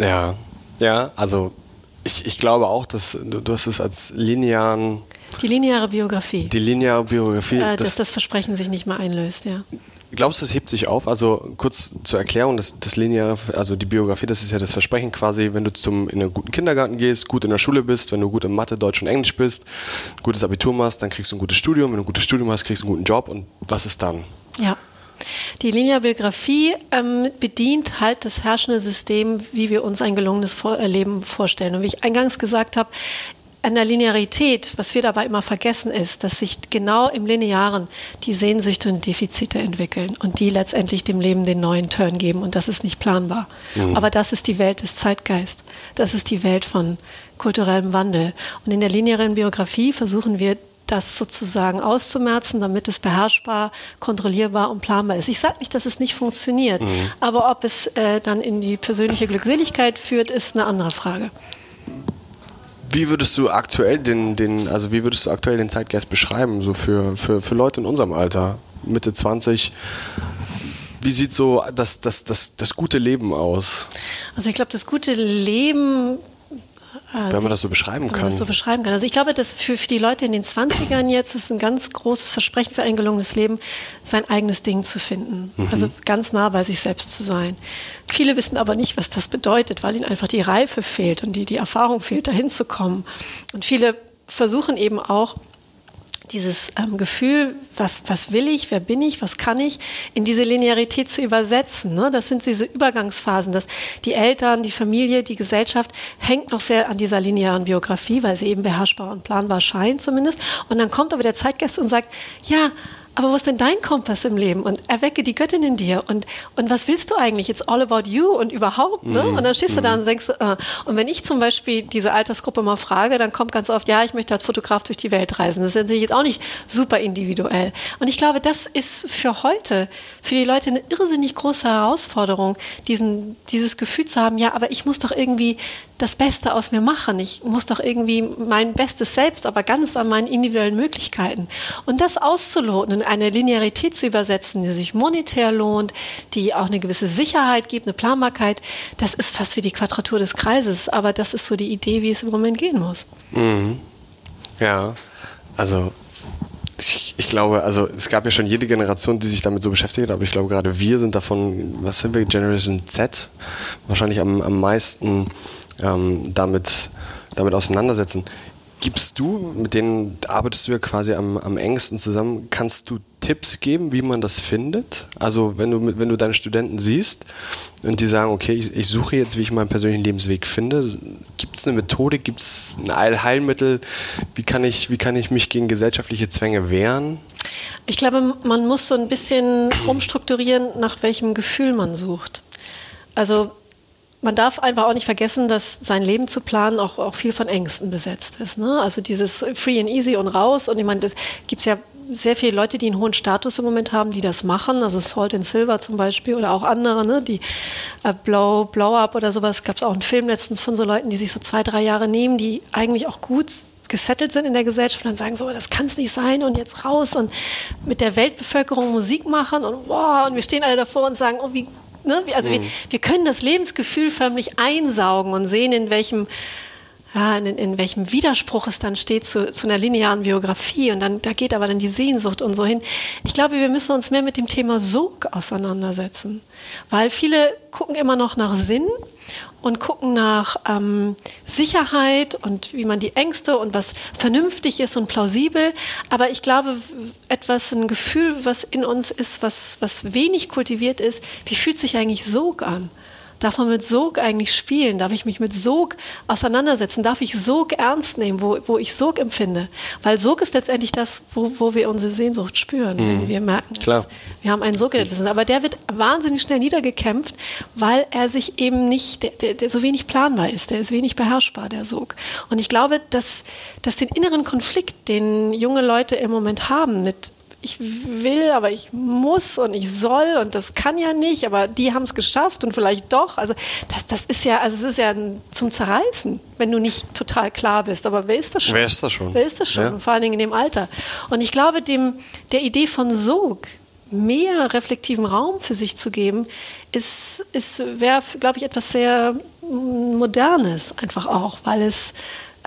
Ja, ja, also ich, ich glaube auch, dass du, du hast es als linearen. Die lineare Biografie. Die lineare Biografie. Äh, dass das Versprechen sich nicht mehr einlöst, ja. Glaubst du, es hebt sich auf? Also kurz zur Erklärung, das, das lineare, also die Biografie, das ist ja das Versprechen quasi, wenn du zum, in einen guten Kindergarten gehst, gut in der Schule bist, wenn du gut in Mathe, Deutsch und Englisch bist, gutes Abitur machst, dann kriegst du ein gutes Studium, wenn du ein gutes Studium hast, kriegst du einen guten Job und was ist dann? Ja. Die Linearbiografie ähm, bedient halt das herrschende System, wie wir uns ein gelungenes äh, Leben vorstellen. Und wie ich eingangs gesagt habe, an der Linearität, was wir dabei immer vergessen, ist, dass sich genau im Linearen die Sehnsüchte und Defizite entwickeln und die letztendlich dem Leben den neuen Turn geben. Und das ist nicht planbar. Mhm. Aber das ist die Welt des Zeitgeist. Das ist die Welt von kulturellem Wandel. Und in der linearen Biografie versuchen wir das sozusagen auszumerzen, damit es beherrschbar, kontrollierbar und planbar ist. Ich sage nicht, dass es nicht funktioniert, mhm. aber ob es äh, dann in die persönliche Glückseligkeit führt, ist eine andere Frage. Wie würdest du aktuell den, den, also wie würdest du aktuell den Zeitgeist beschreiben, so für, für, für Leute in unserem Alter, Mitte 20? Wie sieht so das, das, das, das gute Leben aus? Also ich glaube, das gute Leben wenn man das so beschreiben kann. das so beschreiben kann. Also ich glaube, dass für, für die Leute in den 20ern jetzt ist ein ganz großes Versprechen für ein gelungenes Leben, sein eigenes Ding zu finden. Mhm. Also ganz nah bei sich selbst zu sein. Viele wissen aber nicht, was das bedeutet, weil ihnen einfach die Reife fehlt und die, die Erfahrung fehlt, dahin zu kommen. Und viele versuchen eben auch, dieses ähm, Gefühl, was, was will ich, wer bin ich, was kann ich, in diese Linearität zu übersetzen. Ne? Das sind diese Übergangsphasen, dass die Eltern, die Familie, die Gesellschaft hängt noch sehr an dieser linearen Biografie, weil sie eben beherrschbar und planbar scheint zumindest. Und dann kommt aber der Zeitgeist und sagt, ja, aber wo ist denn dein Kompass im Leben? Und erwecke die Göttin in dir. Und, und was willst du eigentlich? It's all about you und überhaupt. Ne? Mhm. Und dann stehst du da mhm. und denkst, äh. und wenn ich zum Beispiel diese Altersgruppe mal frage, dann kommt ganz oft, ja, ich möchte als Fotograf durch die Welt reisen. Das ist natürlich jetzt auch nicht super individuell. Und ich glaube, das ist für heute, für die Leute eine irrsinnig große Herausforderung, diesen, dieses Gefühl zu haben, ja, aber ich muss doch irgendwie das Beste aus mir machen. Ich muss doch irgendwie mein Bestes selbst, aber ganz an meinen individuellen Möglichkeiten. Und das auszuloten und eine Linearität zu übersetzen, die sich monetär lohnt, die auch eine gewisse Sicherheit gibt, eine Planbarkeit, das ist fast wie die Quadratur des Kreises. Aber das ist so die Idee, wie es im Moment gehen muss. Mhm. Ja, also ich, ich, glaube, also es gab ja schon jede Generation, die sich damit so beschäftigt hat, aber ich glaube gerade wir sind davon, was sind wir, Generation Z, wahrscheinlich am, am meisten ähm, damit, damit auseinandersetzen. Gibst du, mit denen arbeitest du ja quasi am, am engsten zusammen, kannst du Tipps geben, wie man das findet? Also wenn du, wenn du deine Studenten siehst und die sagen, okay, ich, ich suche jetzt, wie ich meinen persönlichen Lebensweg finde, gibt es eine Methode, gibt es ein Allheilmittel? Wie kann, ich, wie kann ich mich gegen gesellschaftliche Zwänge wehren? Ich glaube, man muss so ein bisschen umstrukturieren, nach welchem Gefühl man sucht. Also man darf einfach auch nicht vergessen, dass sein Leben zu planen auch, auch viel von Ängsten besetzt ist. Ne? Also dieses Free and Easy und raus. Und ich meine, das gibt es ja sehr viele Leute, die einen hohen Status im Moment haben, die das machen. Also Salt and Silver zum Beispiel oder auch andere, ne? die äh, Blow, Blow Up oder sowas. Gab es auch einen Film letztens von so Leuten, die sich so zwei, drei Jahre nehmen, die eigentlich auch gut gesettelt sind in der Gesellschaft und dann sagen so, das kann es nicht sein und jetzt raus und mit der Weltbevölkerung Musik machen und wow, und wir stehen alle davor und sagen, oh, wie Ne? Also mhm. wir, wir können das Lebensgefühl förmlich einsaugen und sehen, in welchem ja, in, in, welchem Widerspruch es dann steht zu, zu einer linearen Biografie. Und dann, da geht aber dann die Sehnsucht und so hin. Ich glaube, wir müssen uns mehr mit dem Thema Sog auseinandersetzen. Weil viele gucken immer noch nach Sinn und gucken nach ähm, Sicherheit und wie man die Ängste und was vernünftig ist und plausibel. Aber ich glaube, etwas, ein Gefühl, was in uns ist, was, was wenig kultiviert ist, wie fühlt sich eigentlich Sog an? Darf man mit Sog eigentlich spielen? Darf ich mich mit Sog auseinandersetzen? Darf ich Sog ernst nehmen, wo, wo ich Sog empfinde? Weil Sog ist letztendlich das, wo, wo wir unsere Sehnsucht spüren, mhm. wenn wir merken, Klar. wir haben einen Sog sind. Aber der wird wahnsinnig schnell niedergekämpft, weil er sich eben nicht, der, der, der so wenig planbar ist. Der ist wenig beherrschbar, der Sog. Und ich glaube, dass, dass den inneren Konflikt, den junge Leute im Moment haben mit ich will, aber ich muss und ich soll und das kann ja nicht, aber die haben es geschafft und vielleicht doch. Also das, das ist ja, also es ist ja zum Zerreißen, wenn du nicht total klar bist. Aber wer ist das schon? Wer ist das schon? Wer ist das schon? Ja. Vor allen Dingen in dem Alter. Und ich glaube, dem, der Idee von Sog mehr reflektiven Raum für sich zu geben, ist, ist wäre, glaube ich, etwas sehr Modernes einfach auch, weil es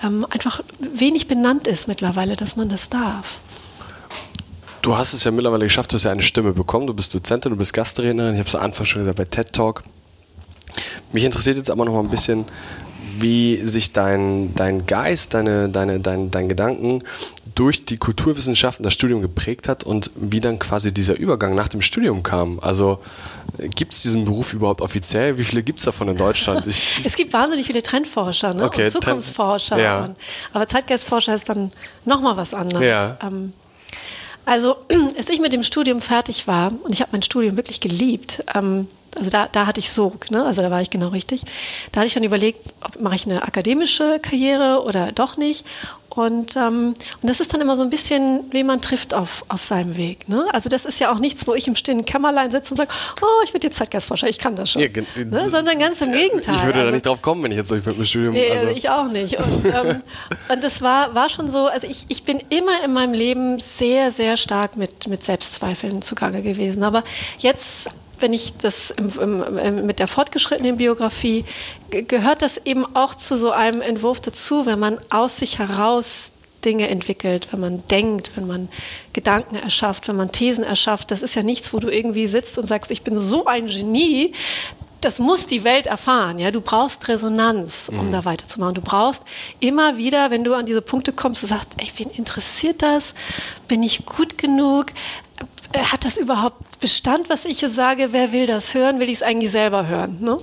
ähm, einfach wenig benannt ist mittlerweile, dass man das darf. Du hast es ja mittlerweile geschafft, du hast ja eine Stimme bekommen, du bist Dozentin, du bist Gastrednerin, ich habe es am Anfang schon gesagt, bei TED Talk. Mich interessiert jetzt aber noch mal ein bisschen, wie sich dein, dein Geist, deine, deine, dein, dein Gedanken durch die Kulturwissenschaften das Studium geprägt hat und wie dann quasi dieser Übergang nach dem Studium kam. Also gibt es diesen Beruf überhaupt offiziell? Wie viele gibt es davon in Deutschland? Ich es gibt wahnsinnig viele Trendforscher ne? okay, und Zukunftsforscher. Ja. Aber Zeitgeistforscher ist dann nochmal was anderes. Ja. Ähm, also, als ich mit dem Studium fertig war, und ich habe mein Studium wirklich geliebt, ähm, also da, da hatte ich Sog, ne? also da war ich genau richtig. Da hatte ich dann überlegt, mache ich eine akademische Karriere oder doch nicht. Und, ähm, und das ist dann immer so ein bisschen, wen man trifft auf, auf seinem Weg. Ne? Also das ist ja auch nichts, wo ich im stillen Kämmerlein sitze und sage, oh, ich werde jetzt Zeitgeistforscher, ich kann das schon. Ja, ne? Sondern ganz im Gegenteil. Ich würde also, da nicht drauf kommen, wenn ich jetzt durch mit dem Studium... Nee, also. ich auch nicht. Und, ähm, und das war, war schon so, also ich, ich bin immer in meinem Leben sehr, sehr stark mit, mit Selbstzweifeln zugange gewesen. Aber jetzt wenn ich das im, im, mit der fortgeschrittenen Biografie, gehört das eben auch zu so einem Entwurf dazu, wenn man aus sich heraus Dinge entwickelt, wenn man denkt, wenn man Gedanken erschafft, wenn man Thesen erschafft. Das ist ja nichts, wo du irgendwie sitzt und sagst, ich bin so ein Genie. Das muss die Welt erfahren. Ja, du brauchst Resonanz, um mhm. da weiterzumachen. Du brauchst immer wieder, wenn du an diese Punkte kommst, du sagst, ey, wen interessiert das? Bin ich gut genug? Äh, hat das überhaupt Bestand, was ich hier sage? Wer will das hören? Will ich es eigentlich selber hören? Ne?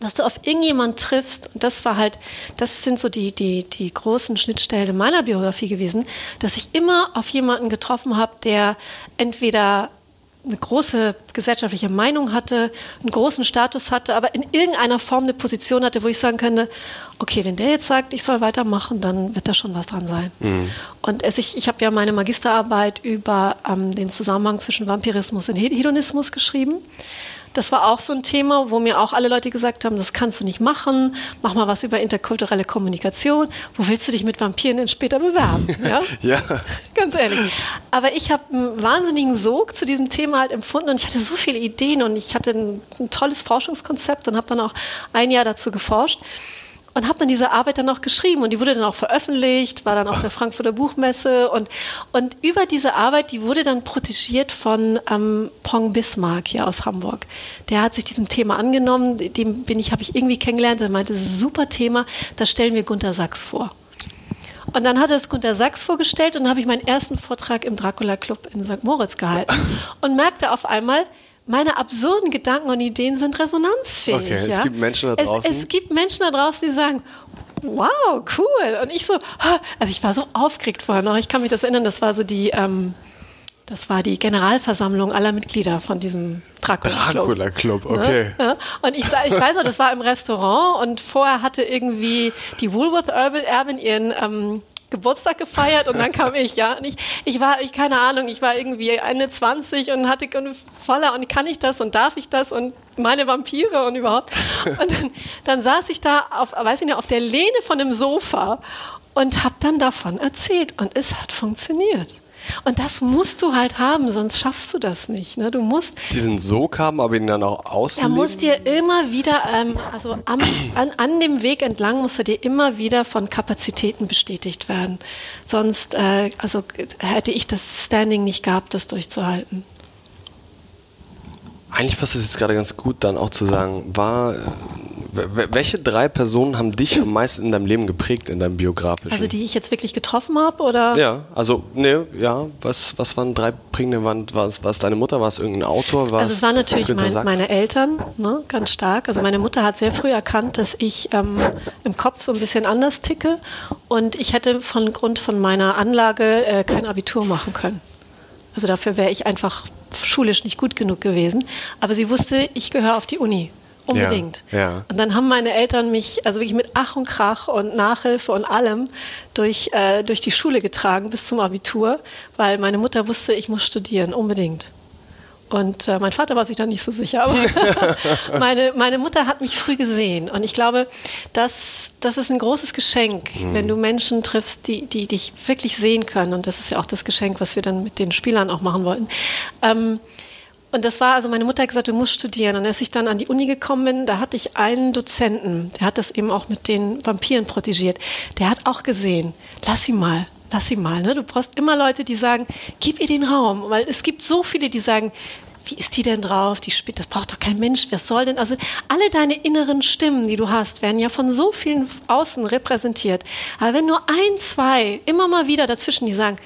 Dass du auf irgendjemand triffst, und das war halt, das sind so die, die, die großen Schnittstellen meiner Biografie gewesen, dass ich immer auf jemanden getroffen habe, der entweder eine große gesellschaftliche Meinung hatte, einen großen Status hatte, aber in irgendeiner Form eine Position hatte, wo ich sagen könnte, okay, wenn der jetzt sagt, ich soll weitermachen, dann wird da schon was dran sein. Mhm. Und es, ich, ich habe ja meine Magisterarbeit über ähm, den Zusammenhang zwischen Vampirismus und Hedonismus geschrieben. Das war auch so ein Thema, wo mir auch alle Leute gesagt haben, das kannst du nicht machen, mach mal was über interkulturelle Kommunikation. Wo willst du dich mit Vampiren denn später bewerben? Ja, ja. ganz ehrlich. Aber ich habe einen wahnsinnigen Sog zu diesem Thema halt empfunden und ich hatte so viele Ideen und ich hatte ein, ein tolles Forschungskonzept und habe dann auch ein Jahr dazu geforscht und habe dann diese Arbeit dann noch geschrieben und die wurde dann auch veröffentlicht, war dann auf der Frankfurter Buchmesse und, und über diese Arbeit, die wurde dann protegiert von ähm, Pong Bismarck hier aus Hamburg. Der hat sich diesem Thema angenommen, dem bin ich, habe ich irgendwie kennengelernt, der meinte, das ist ein super Thema, das stellen wir Gunter Sachs vor. Und dann hat er es Gunter Sachs vorgestellt und dann habe ich meinen ersten Vortrag im Dracula Club in St. Moritz gehalten und merkte auf einmal, meine absurden Gedanken und Ideen sind resonanzfähig. Okay, ja? es gibt Menschen da draußen. Es, es, gibt Menschen da draußen, die sagen, wow, cool. Und ich so, also ich war so aufgeregt vorher noch. Ich kann mich das erinnern, das war so die, ähm, Das war die Generalversammlung aller Mitglieder von diesem Dracula Club. Dracula Club, okay. Ja, ja. Und ich, ich weiß noch, das war im Restaurant und vorher hatte irgendwie die Woolworth Erbin ihren ähm, Geburtstag gefeiert und dann kam ich, ja. Und ich, ich war, ich, keine Ahnung, ich war irgendwie Ende 20 und hatte voller und kann ich das und darf ich das und meine Vampire und überhaupt. Und dann, dann saß ich da auf, weiß ich nicht, auf der Lehne von einem Sofa und habe dann davon erzählt und es hat funktioniert. Und das musst du halt haben, sonst schaffst du das nicht. Ne? Du musst diesen Sog haben, aber ihn dann auch ausleben. Er muss dir immer wieder, ähm, also am, an, an dem Weg entlang muss er dir immer wieder von Kapazitäten bestätigt werden. Sonst, äh, also hätte ich das Standing nicht gehabt, das durchzuhalten. Eigentlich passt es jetzt gerade ganz gut, dann auch zu sagen, war welche drei Personen haben dich am meisten in deinem Leben geprägt, in deinem biografischen? Also die ich jetzt wirklich getroffen habe, oder? Ja, also ne, ja. Was, was waren drei prägende? War es, war es deine Mutter? War es irgendein Autor? War also es waren natürlich mein, meine Eltern, ne, ganz stark. Also meine Mutter hat sehr früh erkannt, dass ich ähm, im Kopf so ein bisschen anders ticke und ich hätte von Grund von meiner Anlage äh, kein Abitur machen können. Also dafür wäre ich einfach schulisch nicht gut genug gewesen. Aber sie wusste, ich gehöre auf die Uni. Unbedingt. Ja, ja. Und dann haben meine Eltern mich also wirklich mit Ach und Krach und Nachhilfe und allem durch, äh, durch die Schule getragen bis zum Abitur, weil meine Mutter wusste, ich muss studieren, unbedingt. Und äh, mein Vater war sich da nicht so sicher, aber meine, meine Mutter hat mich früh gesehen. Und ich glaube, das, das ist ein großes Geschenk, mhm. wenn du Menschen triffst, die, die dich wirklich sehen können. Und das ist ja auch das Geschenk, was wir dann mit den Spielern auch machen wollten. Ähm, und das war, also meine Mutter hat gesagt, du musst studieren. Und als ich dann an die Uni gekommen bin, da hatte ich einen Dozenten, der hat das eben auch mit den Vampiren protegiert. Der hat auch gesehen, lass ihn mal, lass ihn mal. Ne? Du brauchst immer Leute, die sagen, gib ihr den Raum. Weil es gibt so viele, die sagen, wie ist die denn drauf? Die spielt, das braucht doch kein Mensch. Wer soll denn? Also alle deine inneren Stimmen, die du hast, werden ja von so vielen außen repräsentiert. Aber wenn nur ein, zwei immer mal wieder dazwischen, die sagen,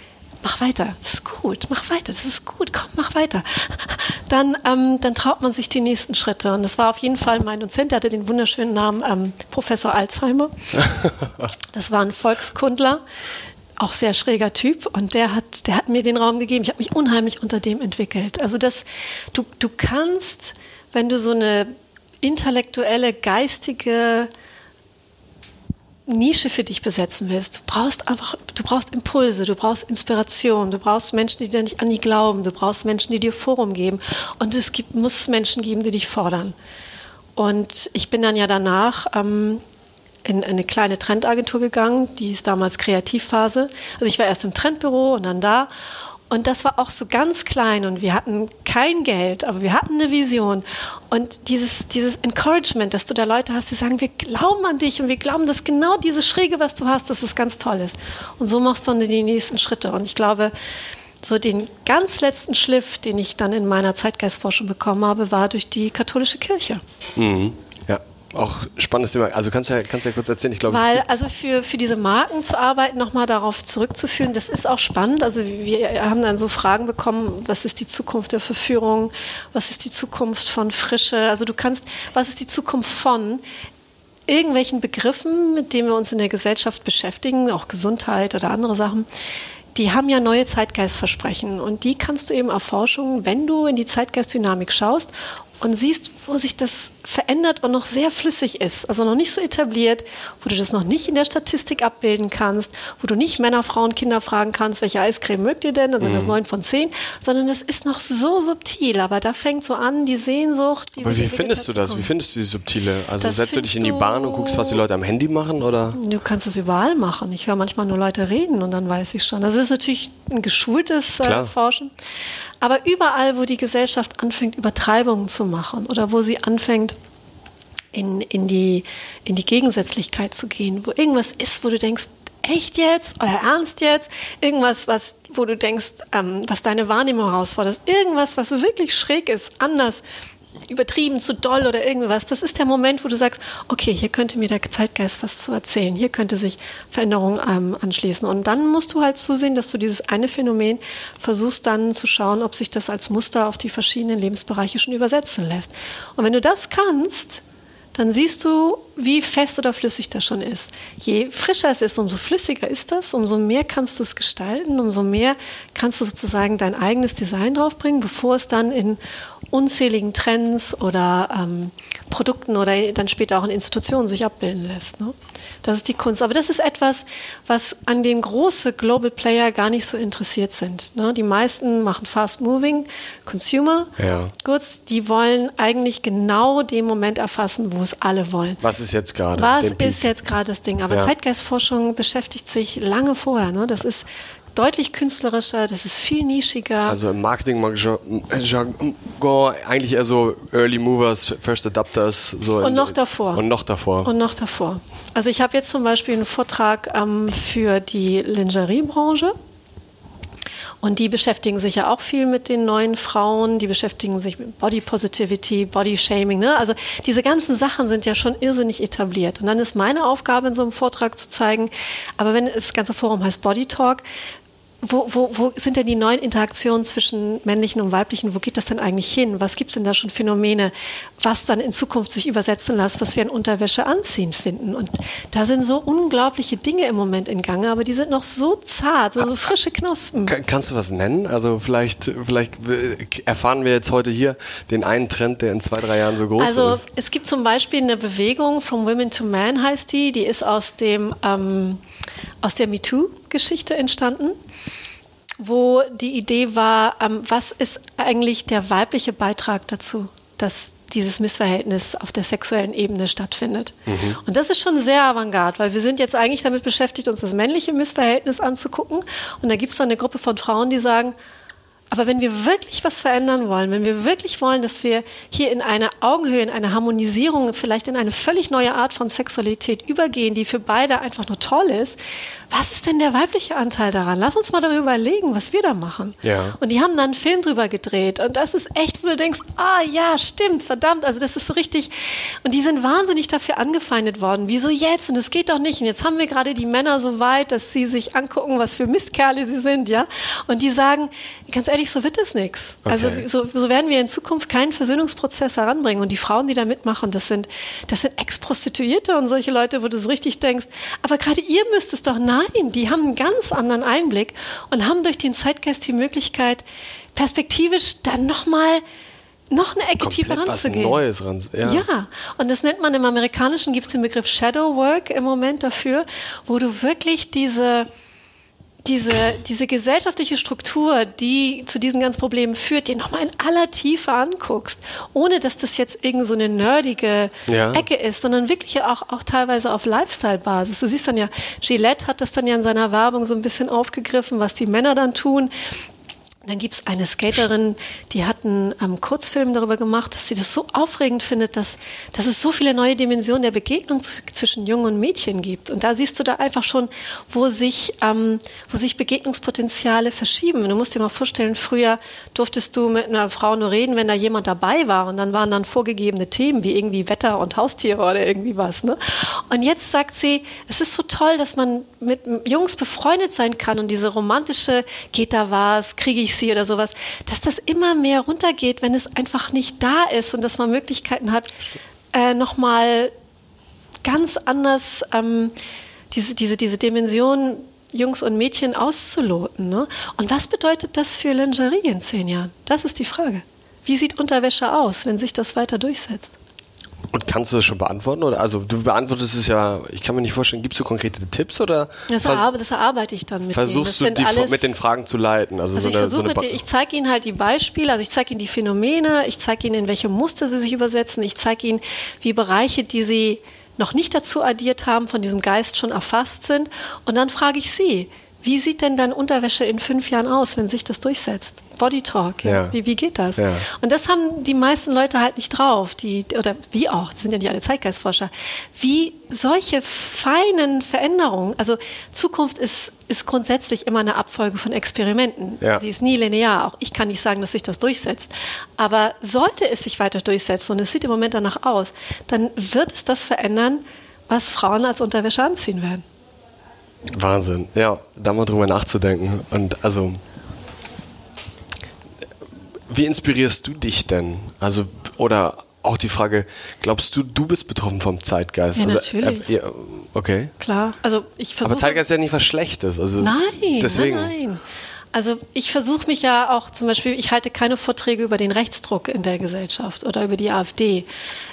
mach weiter, das ist gut, mach weiter, das ist gut, komm, mach weiter. Dann, ähm, dann traut man sich die nächsten Schritte. Und das war auf jeden Fall mein Dozent, der hatte den wunderschönen Namen ähm, Professor Alzheimer. Das war ein Volkskundler, auch sehr schräger Typ und der hat, der hat mir den Raum gegeben. Ich habe mich unheimlich unter dem entwickelt. Also das, du, du kannst, wenn du so eine intellektuelle, geistige Nische für dich besetzen willst, du brauchst einfach, du brauchst Impulse, du brauchst Inspiration, du brauchst Menschen, die dir nicht an die glauben, du brauchst Menschen, die dir Forum geben und es gibt, muss Menschen geben, die dich fordern. Und ich bin dann ja danach ähm, in eine kleine Trendagentur gegangen, die ist damals Kreativphase. Also ich war erst im Trendbüro und dann da und das war auch so ganz klein und wir hatten kein Geld, aber wir hatten eine Vision. Und dieses, dieses Encouragement, dass du da Leute hast, die sagen, wir glauben an dich und wir glauben, dass genau diese Schräge, was du hast, dass es ganz toll ist. Und so machst du dann die nächsten Schritte. Und ich glaube, so den ganz letzten Schliff, den ich dann in meiner Zeitgeistforschung bekommen habe, war durch die katholische Kirche. Mhm. Auch spannendes Thema. Also kannst du ja, kannst ja kurz erzählen. Ich glaube, Weil also für, für diese Marken zu arbeiten, nochmal darauf zurückzuführen, das ist auch spannend. Also wir haben dann so Fragen bekommen, was ist die Zukunft der Verführung, was ist die Zukunft von Frische. Also du kannst, was ist die Zukunft von irgendwelchen Begriffen, mit denen wir uns in der Gesellschaft beschäftigen, auch Gesundheit oder andere Sachen die haben ja neue Zeitgeistversprechen und die kannst du eben erforschen, wenn du in die Zeitgeistdynamik schaust und siehst, wo sich das verändert und noch sehr flüssig ist, also noch nicht so etabliert, wo du das noch nicht in der Statistik abbilden kannst, wo du nicht Männer, Frauen, Kinder fragen kannst, welche Eiscreme mögt ihr denn, dann sind mhm. das neun von zehn, sondern es ist noch so subtil, aber da fängt so an, die Sehnsucht. Die aber wie findest du das? Wie findest du die subtile? Also das setzt du dich in die Bahn und guckst, was die Leute am Handy machen, oder? Du kannst es überall machen. Ich höre manchmal nur Leute reden und dann weiß ich schon. Das ist natürlich ein geschultes äh, Forschen. Aber überall, wo die Gesellschaft anfängt, Übertreibungen zu machen oder wo sie anfängt, in, in, die, in die Gegensätzlichkeit zu gehen, wo irgendwas ist, wo du denkst, echt jetzt? Oder ernst jetzt, irgendwas, was, wo du denkst, ähm, was deine Wahrnehmung herausfordert, irgendwas, was wirklich schräg ist, anders, übertrieben, zu doll oder irgendwas. Das ist der Moment, wo du sagst, okay, hier könnte mir der Zeitgeist was zu erzählen, hier könnte sich Veränderung ähm, anschließen. Und dann musst du halt zusehen, dass du dieses eine Phänomen versuchst dann zu schauen, ob sich das als Muster auf die verschiedenen Lebensbereiche schon übersetzen lässt. Und wenn du das kannst, dann siehst du, wie fest oder flüssig das schon ist. Je frischer es ist, umso flüssiger ist das, umso mehr kannst du es gestalten, umso mehr kannst du sozusagen dein eigenes Design draufbringen, bevor es dann in unzähligen Trends oder ähm, Produkten oder dann später auch in Institutionen sich abbilden lässt. Ne? Das ist die Kunst. Aber das ist etwas, was an dem große Global Player gar nicht so interessiert sind. Ne? Die meisten machen Fast Moving Consumer Ja. Goods. Die wollen eigentlich genau den Moment erfassen, wo es alle wollen. Was ist jetzt gerade? Was ist jetzt gerade das Ding? Aber Ja. Zeitgeistforschung beschäftigt sich lange vorher. Ne? Das ist deutlich künstlerischer, das ist viel nischiger. Also im Marketing-Jargon eigentlich eher so Early Movers, First Adapters. So Und in- noch davor. Und noch davor. Und noch davor. Also ich habe jetzt zum Beispiel einen Vortrag ähm, für die Lingeriebranche. Und die beschäftigen sich ja auch viel mit den neuen Frauen, die beschäftigen sich mit Body Positivity, Body Shaming. Ne? Also diese ganzen Sachen sind ja schon irrsinnig etabliert. Und dann ist meine Aufgabe in so einem Vortrag zu zeigen, aber wenn das ganze Forum heißt Body Talk, wo, wo, wo sind denn die neuen Interaktionen zwischen männlichen und weiblichen? Wo geht das denn eigentlich hin? Was gibt es denn da schon Phänomene, was dann in Zukunft sich übersetzen lässt, was wir in Unterwäsche anziehen finden? Und da sind so unglaubliche Dinge im Moment in Gange, aber die sind noch so zart, so, so frische Knospen. Ka- Kannst du was nennen? Also vielleicht, vielleicht äh, erfahren wir jetzt heute hier den einen Trend, der in zwei, drei Jahren so groß Also ist. es gibt zum Beispiel eine Bewegung, From Women to Man heißt die, die ist aus, dem, ähm, aus der MeToo-Geschichte entstanden, wo die Idee war, ähm, was ist eigentlich der weibliche Beitrag dazu, dass dieses Missverhältnis auf der sexuellen Ebene stattfindet. Und das ist schon sehr avantgarde, weil wir sind jetzt eigentlich damit beschäftigt, uns das männliche Missverhältnis anzugucken. Und da gibt es dann eine Gruppe von Frauen, die sagen, aber wenn wir wirklich was verändern wollen, wenn wir wirklich wollen, dass wir hier in eine Augenhöhe, in eine Harmonisierung, vielleicht in eine völlig neue Art von Sexualität übergehen, die für beide einfach nur toll ist, was ist denn der weibliche Anteil daran? Lass uns mal darüber überlegen, was wir da machen. Ja. Und die haben dann einen Film drüber gedreht. Und das ist echt, wo du denkst, ah ja, stimmt, verdammt. Also das ist so richtig. Und die sind wahnsinnig dafür angefeindet worden. Wieso jetzt? Und es geht doch nicht. Und jetzt haben wir gerade die Männer so weit, dass sie sich angucken, was für Mistkerle sie sind, ja. Und die sagen, ganz ehrlich, so wird es nichts. Also Okay. so, so werden wir in Zukunft keinen Versöhnungsprozess heranbringen. Und die Frauen, die da mitmachen, das sind, das sind Ex-Prostituierte und solche Leute, wo du so richtig denkst, aber gerade ihr müsst es doch, nein, die haben einen ganz anderen Einblick und haben durch den Zeitgeist die Möglichkeit, perspektivisch dann nochmal noch eine Ecke tiefer Komplett was ranzugehen. Neues ran. Ja. Ja, und das nennt man im Amerikanischen, gibt es den Begriff Shadow Work im Moment dafür, wo du wirklich diese, diese, diese gesellschaftliche Struktur, die zu diesen ganzen Problemen führt, dir nochmal in aller Tiefe anguckst, ohne dass das jetzt irgend so eine nerdige Ja. Ecke ist, sondern wirklich auch, auch teilweise auf Lifestyle-Basis. Du siehst dann ja, Gillette hat das dann ja in seiner Werbung so ein bisschen aufgegriffen, was die Männer dann tun. Dann gibt es eine Skaterin, die hat einen ähm, Kurzfilm darüber gemacht, dass sie das so aufregend findet, dass, dass es so viele neue Dimensionen der Begegnung zwischen Jungen und Mädchen gibt. Und da siehst du da einfach schon, wo sich, ähm, wo sich Begegnungspotenziale verschieben. Du musst dir mal vorstellen, früher durftest du mit einer Frau nur reden, wenn da jemand dabei war. Und dann waren dann vorgegebene Themen wie irgendwie Wetter und Haustiere oder irgendwie was. Ne? Und jetzt sagt sie, es ist so toll, dass man mit Jungs befreundet sein kann und diese romantische, geht da was, kriege ich sie oder sowas, dass das immer mehr runtergeht, wenn es einfach nicht da ist und dass man Möglichkeiten hat, äh, nochmal ganz anders ähm, diese, diese, diese Dimension Jungs und Mädchen auszuloten. Ne? Und was bedeutet das für Lingerie in zehn Jahren? Das ist die Frage. Wie sieht Unterwäsche aus, wenn sich das weiter durchsetzt? Und kannst du das schon beantworten? Oder? Also du beantwortest es ja, ich kann mir nicht vorstellen, gibst du konkrete Tipps oder Das, erarbe, das erarbeite ich dann mit versuchst denen. du die alles, mit den Fragen zu leiten? Also, Also so ich eine, versuche so eine denen, ich zeige ihnen halt die Beispiele, also ich zeige ihnen die Phänomene, ich zeige ihnen, in welche Muster sie sich übersetzen, ich zeige ihnen, wie Bereiche, die sie noch nicht dazu addiert haben, von diesem Geist schon erfasst sind. Und dann frage ich sie, wie sieht denn dann Unterwäsche in fünf Jahren aus, wenn sich das durchsetzt? Body Talk, ja. Ja. Wie, wie geht das? Ja. Und das haben die meisten Leute halt nicht drauf, die, oder wie auch, das sind ja nicht alle Zeitgeistforscher, wie solche feinen Veränderungen, also Zukunft ist, ist grundsätzlich immer eine Abfolge von Experimenten. Ja. Sie ist nie linear. Auch ich kann nicht sagen, dass sich das durchsetzt. Aber sollte es sich weiter durchsetzen, und es sieht im Moment danach aus, dann wird es das verändern, was Frauen als Unterwäsche anziehen werden. Wahnsinn. Ja, da mal drüber nachzudenken. Und also, wie inspirierst du dich denn? Also, oder auch die Frage, glaubst du, du bist betroffen vom Zeitgeist? Ja, also, natürlich. Äh, okay. Klar. Also ich versuche. Aber Zeitgeist ist ja nicht was Schlechtes. Also Nein, deswegen. nein, nein. Also ich versuche mich ja auch zum Beispiel, ich halte keine Vorträge über den Rechtsdruck in der Gesellschaft oder über die AfD.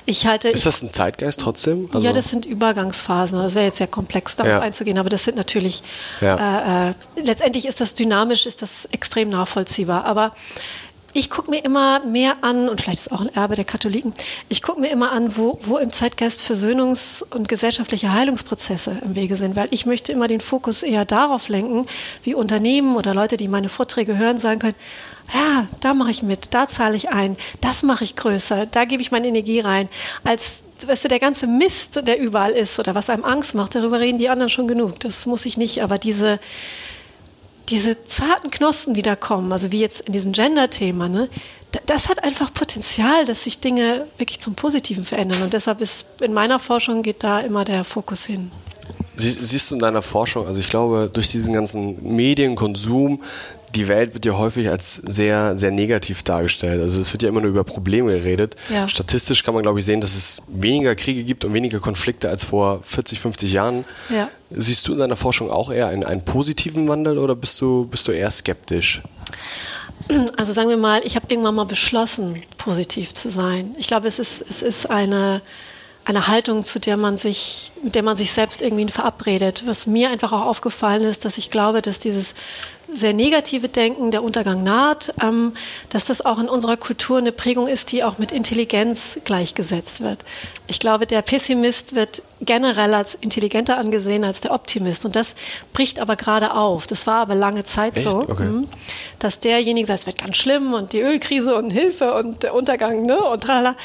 Ich halte. Ist das ein Zeitgeist trotzdem? Also, ja, das sind Übergangsphasen. Das wäre jetzt sehr komplex, darauf Ja. einzugehen, aber das sind natürlich, Ja. äh, äh, letztendlich ist das dynamisch, ist das extrem nachvollziehbar. Aber ich gucke mir immer mehr an, und vielleicht ist es auch ein Erbe der Katholiken, ich gucke mir immer an, wo, wo im Zeitgeist Versöhnungs- und gesellschaftliche Heilungsprozesse im Wege sind, weil ich möchte immer den Fokus eher darauf lenken, wie Unternehmen oder Leute, die meine Vorträge hören, sagen können, ja, da mache ich mit, da zahle ich ein, das mache ich größer, da gebe ich meine Energie rein, als weißt du, der ganze Mist, der überall ist oder was einem Angst macht, darüber reden die anderen schon genug. Das muss ich nicht, aber diese, diese zarten Knospen wiederkommen, also wie jetzt in diesem Gender-Thema, ne, da- das hat einfach Potenzial, dass sich Dinge wirklich zum Positiven verändern. Und deshalb ist in meiner Forschung geht da immer der Fokus hin. Sie, siehst du in deiner Forschung, also ich glaube, durch diesen ganzen Medienkonsum, die Welt wird ja häufig als sehr, sehr negativ dargestellt. Also es wird ja immer nur über Probleme geredet. Ja. Statistisch kann man, glaube ich, sehen, dass es weniger Kriege gibt und weniger Konflikte als vor 40, 50 Jahren. Ja. Siehst du in deiner Forschung auch eher einen, einen positiven Wandel oder bist du, bist du eher skeptisch? Also sagen wir mal, ich habe irgendwann mal beschlossen, positiv zu sein. Ich glaube, es ist, es ist eine, eine Haltung, zu der man sich, mit der man sich selbst irgendwie verabredet. Was mir einfach auch aufgefallen ist, dass ich glaube, dass dieses sehr negative Denken, der Untergang naht, ähm, dass das auch in unserer Kultur eine Prägung ist, die auch mit Intelligenz gleichgesetzt wird. Ich glaube, der Pessimist wird generell als intelligenter angesehen als der Optimist. Und das bricht aber gerade auf. Das war aber lange Zeit Echt? so. Okay. Mhm dass derjenige sagt, es wird ganz schlimm und die Ölkrise und Hilfe und der Untergang, ne? Und tralala.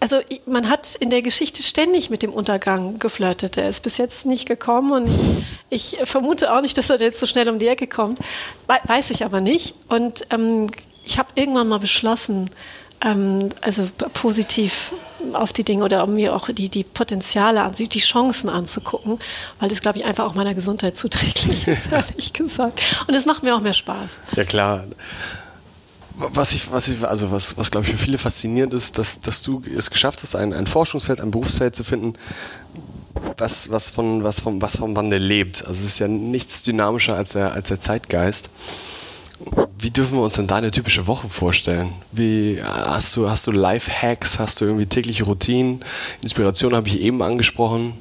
Also man hat in der Geschichte ständig mit dem Untergang geflirtet. Der ist bis jetzt nicht gekommen und ich vermute auch nicht, dass er jetzt so schnell um die Ecke kommt. We weiß ich aber nicht. Und ähm, ich habe irgendwann mal beschlossen, ähm, also positiv auf die Dinge oder um mir auch die, die Potenziale, die Chancen anzugucken, weil das, glaube ich, einfach auch meiner Gesundheit zuträglich ist, ehrlich gesagt. Und es macht mir auch mehr Spaß. Ja klar. Was ich, was ich, also was, was glaube ich für viele faszinierend ist, dass, dass du es geschafft hast, ein, ein Forschungsfeld, ein Berufsfeld zu finden, was, was, von, was, vom, was vom Wandel lebt. Also es ist ja nichts dynamischer als der, als der Zeitgeist. Wie dürfen wir uns denn deine typische Woche vorstellen? Wie hast du, hast du Life-Hacks, hast du irgendwie tägliche Routinen? Inspiration habe ich eben angesprochen.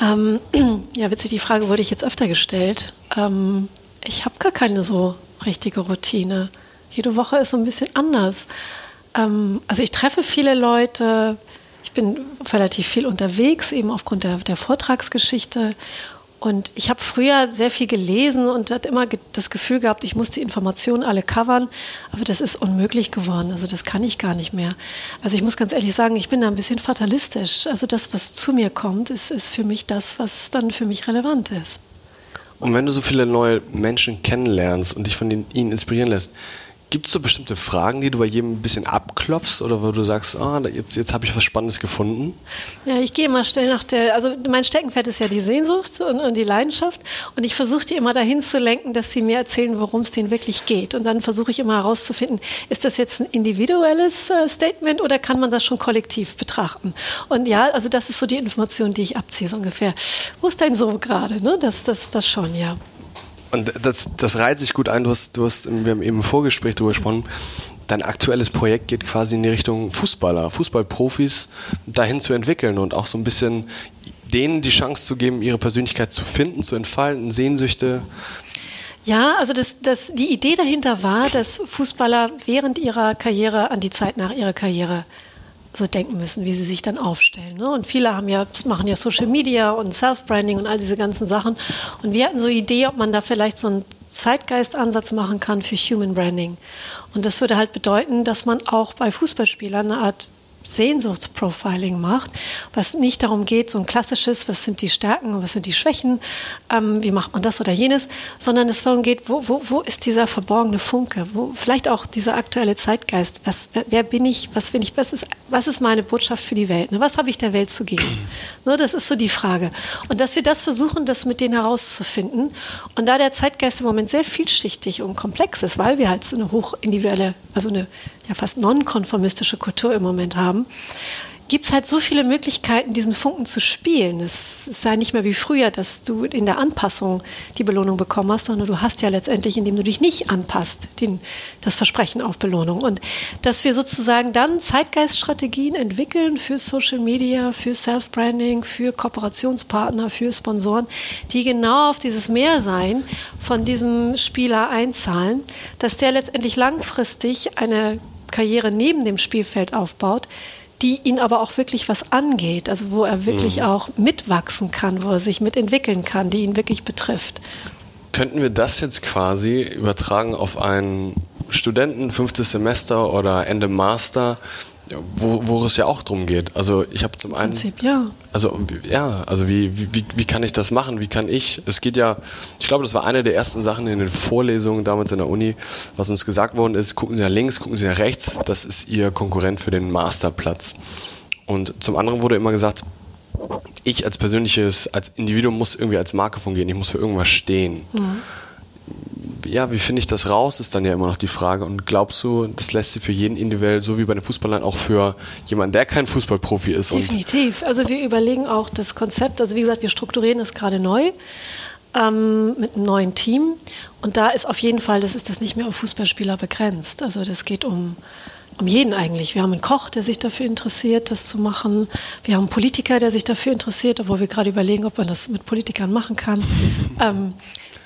Ähm, ja, witzig, die Frage wurde ich jetzt öfter gestellt. Ähm, ich habe gar keine so richtige Routine. Jede Woche ist so ein bisschen anders. Ähm, also ich treffe viele Leute, ich bin relativ viel unterwegs, eben aufgrund der, der Vortragsgeschichte. Und ich habe früher sehr viel gelesen und hatte immer das Gefühl gehabt, ich muss die Informationen alle covern, aber das ist unmöglich geworden. Also das kann ich gar nicht mehr. Also ich muss ganz ehrlich sagen, ich bin da ein bisschen fatalistisch. Also das, was zu mir kommt, ist, ist für mich das, was dann für mich relevant ist. Und wenn du so viele neue Menschen kennenlernst und dich von ihnen inspirieren lässt, gibt es so bestimmte Fragen, die du bei jedem ein bisschen abklopfst oder wo du sagst, ah, jetzt, jetzt habe ich was Spannendes gefunden? Ja, ich gehe immer schnell nach der, also mein Steckenpferd ist ja die Sehnsucht und, und die Leidenschaft und ich versuche die immer dahin zu lenken, dass sie mir erzählen, worum es denen wirklich geht. Und dann versuche ich immer herauszufinden, ist das jetzt ein individuelles äh, Statement oder kann man das schon kollektiv betrachten? Und ja, also das ist so die Information, die ich abziehe, so ungefähr. Wo ist dein So gerade? Ne? Das, das, das schon, ja. Und das, das reiht sich gut ein. Du hast, du hast, wir haben eben im Vorgespräch darüber gesprochen. Dein aktuelles Projekt geht quasi in die Richtung Fußballer, Fußballprofis dahin zu entwickeln und auch so ein bisschen denen die Chance zu geben, ihre Persönlichkeit zu finden, zu entfalten, Sehnsüchte. Ja, also das, das, die Idee dahinter war, dass Fußballer während ihrer Karriere an die Zeit nach ihrer Karriere so denken müssen, wie sie sich dann aufstellen. Ne? Und viele haben ja, machen ja Social Media und Self-Branding und all diese ganzen Sachen. Und wir hatten so die Idee, ob man da vielleicht so einen Zeitgeistansatz machen kann für Human Branding. Und das würde halt bedeuten, dass man auch bei Fußballspielern eine Art Sehnsuchtsprofiling macht, was nicht darum geht, so ein klassisches, was sind die Stärken und was sind die Schwächen, ähm, wie macht man das oder jenes, sondern es darum geht, wo, wo, wo ist dieser verborgene Funke, wo vielleicht auch dieser aktuelle Zeitgeist, was, wer, bin ich, was bin ich, was ist, was ist meine Botschaft für die Welt, ne? was habe ich der Welt zu geben? Ne, das ist so die Frage. Und dass wir das versuchen, das mit denen herauszufinden. Und da der Zeitgeist im Moment sehr vielschichtig und komplex ist, weil wir halt so eine hochindividuelle, also eine ja fast nonkonformistische Kultur im Moment haben, gibt es halt so viele Möglichkeiten, diesen Funken zu spielen. Es sei nicht mehr wie früher, dass du in der Anpassung die Belohnung bekommen hast, sondern du hast ja letztendlich, indem du dich nicht anpasst, den, das Versprechen auf Belohnung. Und dass wir sozusagen dann Zeitgeiststrategien entwickeln für Social Media, für Self-Branding, für Kooperationspartner, für Sponsoren, die genau auf dieses Mehrsein von diesem Spieler einzahlen, dass der letztendlich langfristig eine Karriere neben dem Spielfeld aufbaut, die ihn aber auch wirklich was angeht, also wo er wirklich mhm. auch mitwachsen kann, wo er sich mitentwickeln kann, die ihn wirklich betrifft. Könnten wir das jetzt quasi übertragen auf einen Studenten, fünftes Semester oder Ende Master, wo, wo es ja auch darum geht. Also ich habe zum einen. Prinzip, ja. Also ja, also wie, wie, wie kann ich das machen? Wie kann ich? Es geht ja, ich glaube, das war eine der ersten Sachen in den Vorlesungen damals in der Uni, was uns gesagt worden ist, gucken Sie nach links, gucken Sie nach rechts, das ist Ihr Konkurrent für den Masterplatz. Und zum anderen wurde immer gesagt, ich als persönliches, als Individuum muss irgendwie als Marke fungieren, ich muss für irgendwas stehen. Mhm ja, wie finde ich das raus, ist dann ja immer noch die Frage. Und glaubst du, das lässt sich für jeden individuell, so wie bei den Fußballern, auch für jemanden, der kein Fußballprofi ist? Definitiv. also wir überlegen auch das Konzept, also wie gesagt, wir strukturieren das gerade neu ähm, mit einem neuen Team. Und da ist auf jeden Fall, das ist das nicht mehr auf Fußballspieler begrenzt. Also das geht um um jeden eigentlich. Wir haben einen Koch, der sich dafür interessiert, das zu machen. Wir haben einen Politiker, der sich dafür interessiert, obwohl wir gerade überlegen, ob man das mit Politikern machen kann. ähm,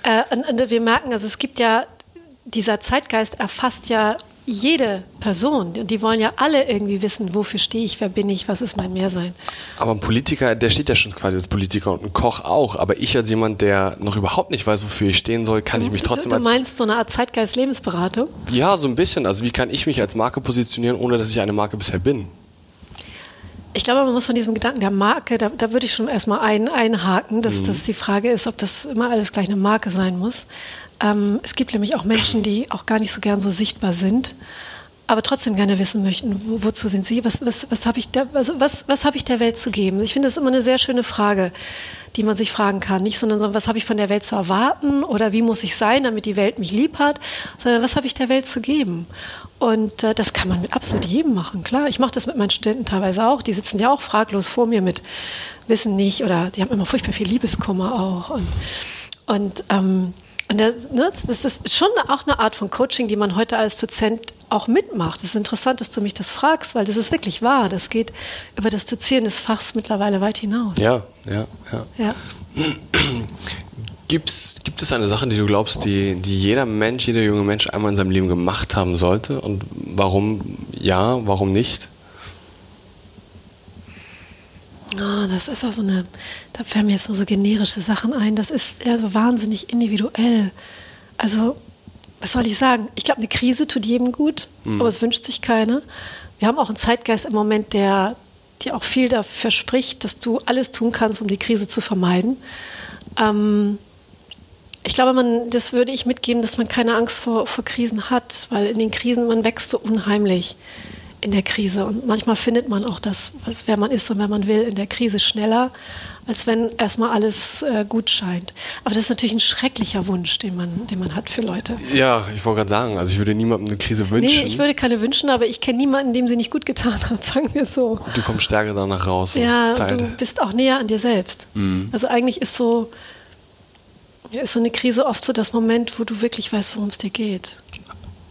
äh, und, und wir merken, also es gibt ja, dieser Zeitgeist erfasst ja jede Person. Und die wollen ja alle irgendwie wissen, wofür stehe ich, wer bin ich, was ist mein Mehrsein. Aber ein Politiker, der steht ja schon quasi als Politiker und ein Koch auch. Aber ich als jemand, der noch überhaupt nicht weiß, wofür ich stehen soll, kann ich mich trotzdem du, du meinst so eine Art Zeitgeist-Lebensberatung? Ja, so ein bisschen. Also wie kann ich mich als Marke positionieren, ohne dass ich eine Marke bisher bin? Ich glaube, man muss von diesem Gedanken der Marke, da, da würde ich schon erstmal ein, einhaken, dass, mhm. dass die Frage ist, ob das immer alles gleich eine Marke sein muss. Ähm, es gibt nämlich auch Menschen, die auch gar nicht so gern so sichtbar sind, aber trotzdem gerne wissen möchten, wo, wozu sind sie, was, was, was habe ich, der, was, was, was ich der Welt zu geben? Ich finde das immer eine sehr schöne Frage, die man sich fragen kann. Nicht sondern, was habe ich von der Welt zu erwarten oder wie muss ich sein, damit die Welt mich lieb hat, sondern was habe ich der Welt zu geben? Und äh, das kann man mit absolut jedem machen, klar. Ich mache das mit meinen Studenten teilweise auch. Die sitzen ja auch fraglos vor mir mit Wissen nicht oder die haben immer furchtbar viel Liebeskummer auch. Und, und, ähm, und das, ne, das ist schon auch eine Art von Coaching, die man heute als Dozent auch mitmacht. Es ist interessant, dass du mich das fragst, weil das ist wirklich wahr. Das geht über das Dozieren des Fachs mittlerweile weit hinaus. Ja, ja, ja. ja. Gibt's, gibt es eine Sache, die du glaubst, die, die jeder Mensch, jeder junge Mensch einmal in seinem Leben gemacht haben sollte? Und warum ja, warum nicht? Das ist auch so eine, da fallen mir jetzt so, so generische Sachen ein. Das ist ja so wahnsinnig individuell. Also, was soll ich sagen? Ich glaube, eine Krise tut jedem gut, mhm. aber es wünscht sich keiner. Wir haben auch einen Zeitgeist im Moment, der dir auch viel dafür spricht, dass du alles tun kannst, um die Krise zu vermeiden. Ähm, ich glaube, man, das würde ich mitgeben, dass man keine Angst vor, vor Krisen hat, weil in den Krisen, man wächst so unheimlich in der Krise. Und manchmal findet man auch das, was, wer man ist und wer man will, in der Krise schneller, als wenn erstmal alles äh, gut scheint. Aber das ist natürlich ein schrecklicher Wunsch, den man, den man hat für Leute. Ja, ich wollte gerade sagen, also ich würde niemandem eine Krise wünschen. Nee, ich würde keine wünschen, aber ich kenne niemanden, dem sie nicht gut getan hat, sagen wir so. Du kommst stärker danach raus. Ja, du bist auch näher an dir selbst. Mhm. Also eigentlich ist so, ist so eine Krise oft so das Moment, wo du wirklich weißt, worum es dir geht.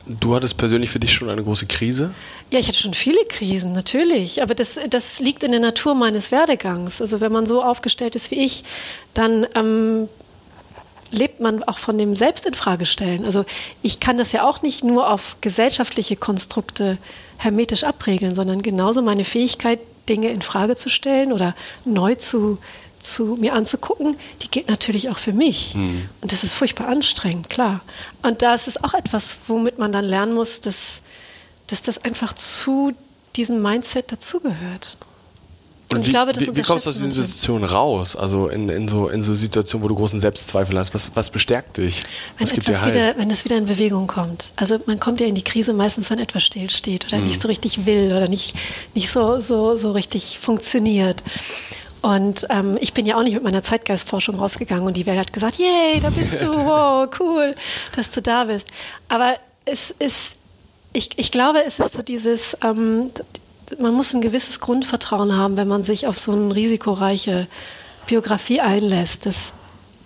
Du hattest persönlich für dich schon eine große Krise? Ja, ich hatte schon viele Krisen, natürlich. Aber das, das liegt in der Natur meines Werdegangs. Also wenn man so aufgestellt ist wie ich, dann ähm, lebt man auch von dem Selbstinfragestellen. Also ich kann das ja auch nicht nur auf gesellschaftliche Konstrukte hermetisch abregeln, sondern genauso meine Fähigkeit, Dinge in Frage zu stellen oder neu zu zu mir anzugucken, die gilt natürlich auch für mich. Mhm. Und das ist furchtbar anstrengend, klar. Und da ist es auch etwas, womit man dann lernen muss, dass, dass das einfach zu diesem Mindset dazugehört. Und, und ich wie, glaube, das wie, wie kommst du aus dieser Situation raus? Also in, in, so, in so Situationen, wo du großen Selbstzweifel hast, was, was bestärkt dich? Wenn, was gibt dir halt? wieder, wenn es wieder in Bewegung kommt. Also man kommt ja in die Krise meistens, wenn etwas stillsteht oder mhm. nicht so richtig will oder nicht, nicht so, so, so richtig funktioniert. Und ähm, ich bin ja auch nicht mit meiner Zeitgeistforschung rausgegangen und die Welt hat gesagt, yay, da bist du, wow, cool, dass du da bist. Aber es ist, ich, ich glaube, es ist so dieses, ähm, man muss ein gewisses Grundvertrauen haben, wenn man sich auf so eine risikoreiche Biografie einlässt, dass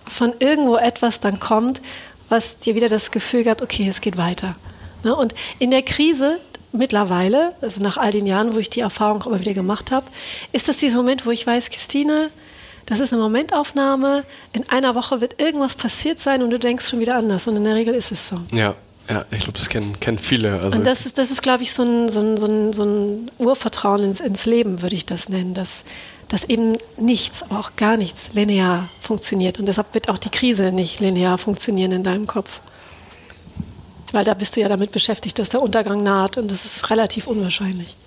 von irgendwo etwas dann kommt, was dir wieder das Gefühl gibt, okay, es geht weiter. Ne? Und in der Krise mittlerweile, also nach all den Jahren, wo ich die Erfahrung immer wieder gemacht habe, ist das dieser Moment, wo ich weiß, Christine, das ist eine Momentaufnahme, in einer Woche wird irgendwas passiert sein und du denkst schon wieder anders. Und in der Regel ist es so. Ja. Ja, ich glaube, das kennen, kennen viele. Also und das ist, das ist glaube ich, so ein, so ein, so ein, so ein Urvertrauen ins, ins Leben, würde ich das nennen, dass, dass eben nichts, aber auch gar nichts linear funktioniert. Und deshalb wird auch die Krise nicht linear funktionieren in deinem Kopf. Weil da bist du ja damit beschäftigt, dass der Untergang naht und das ist relativ unwahrscheinlich.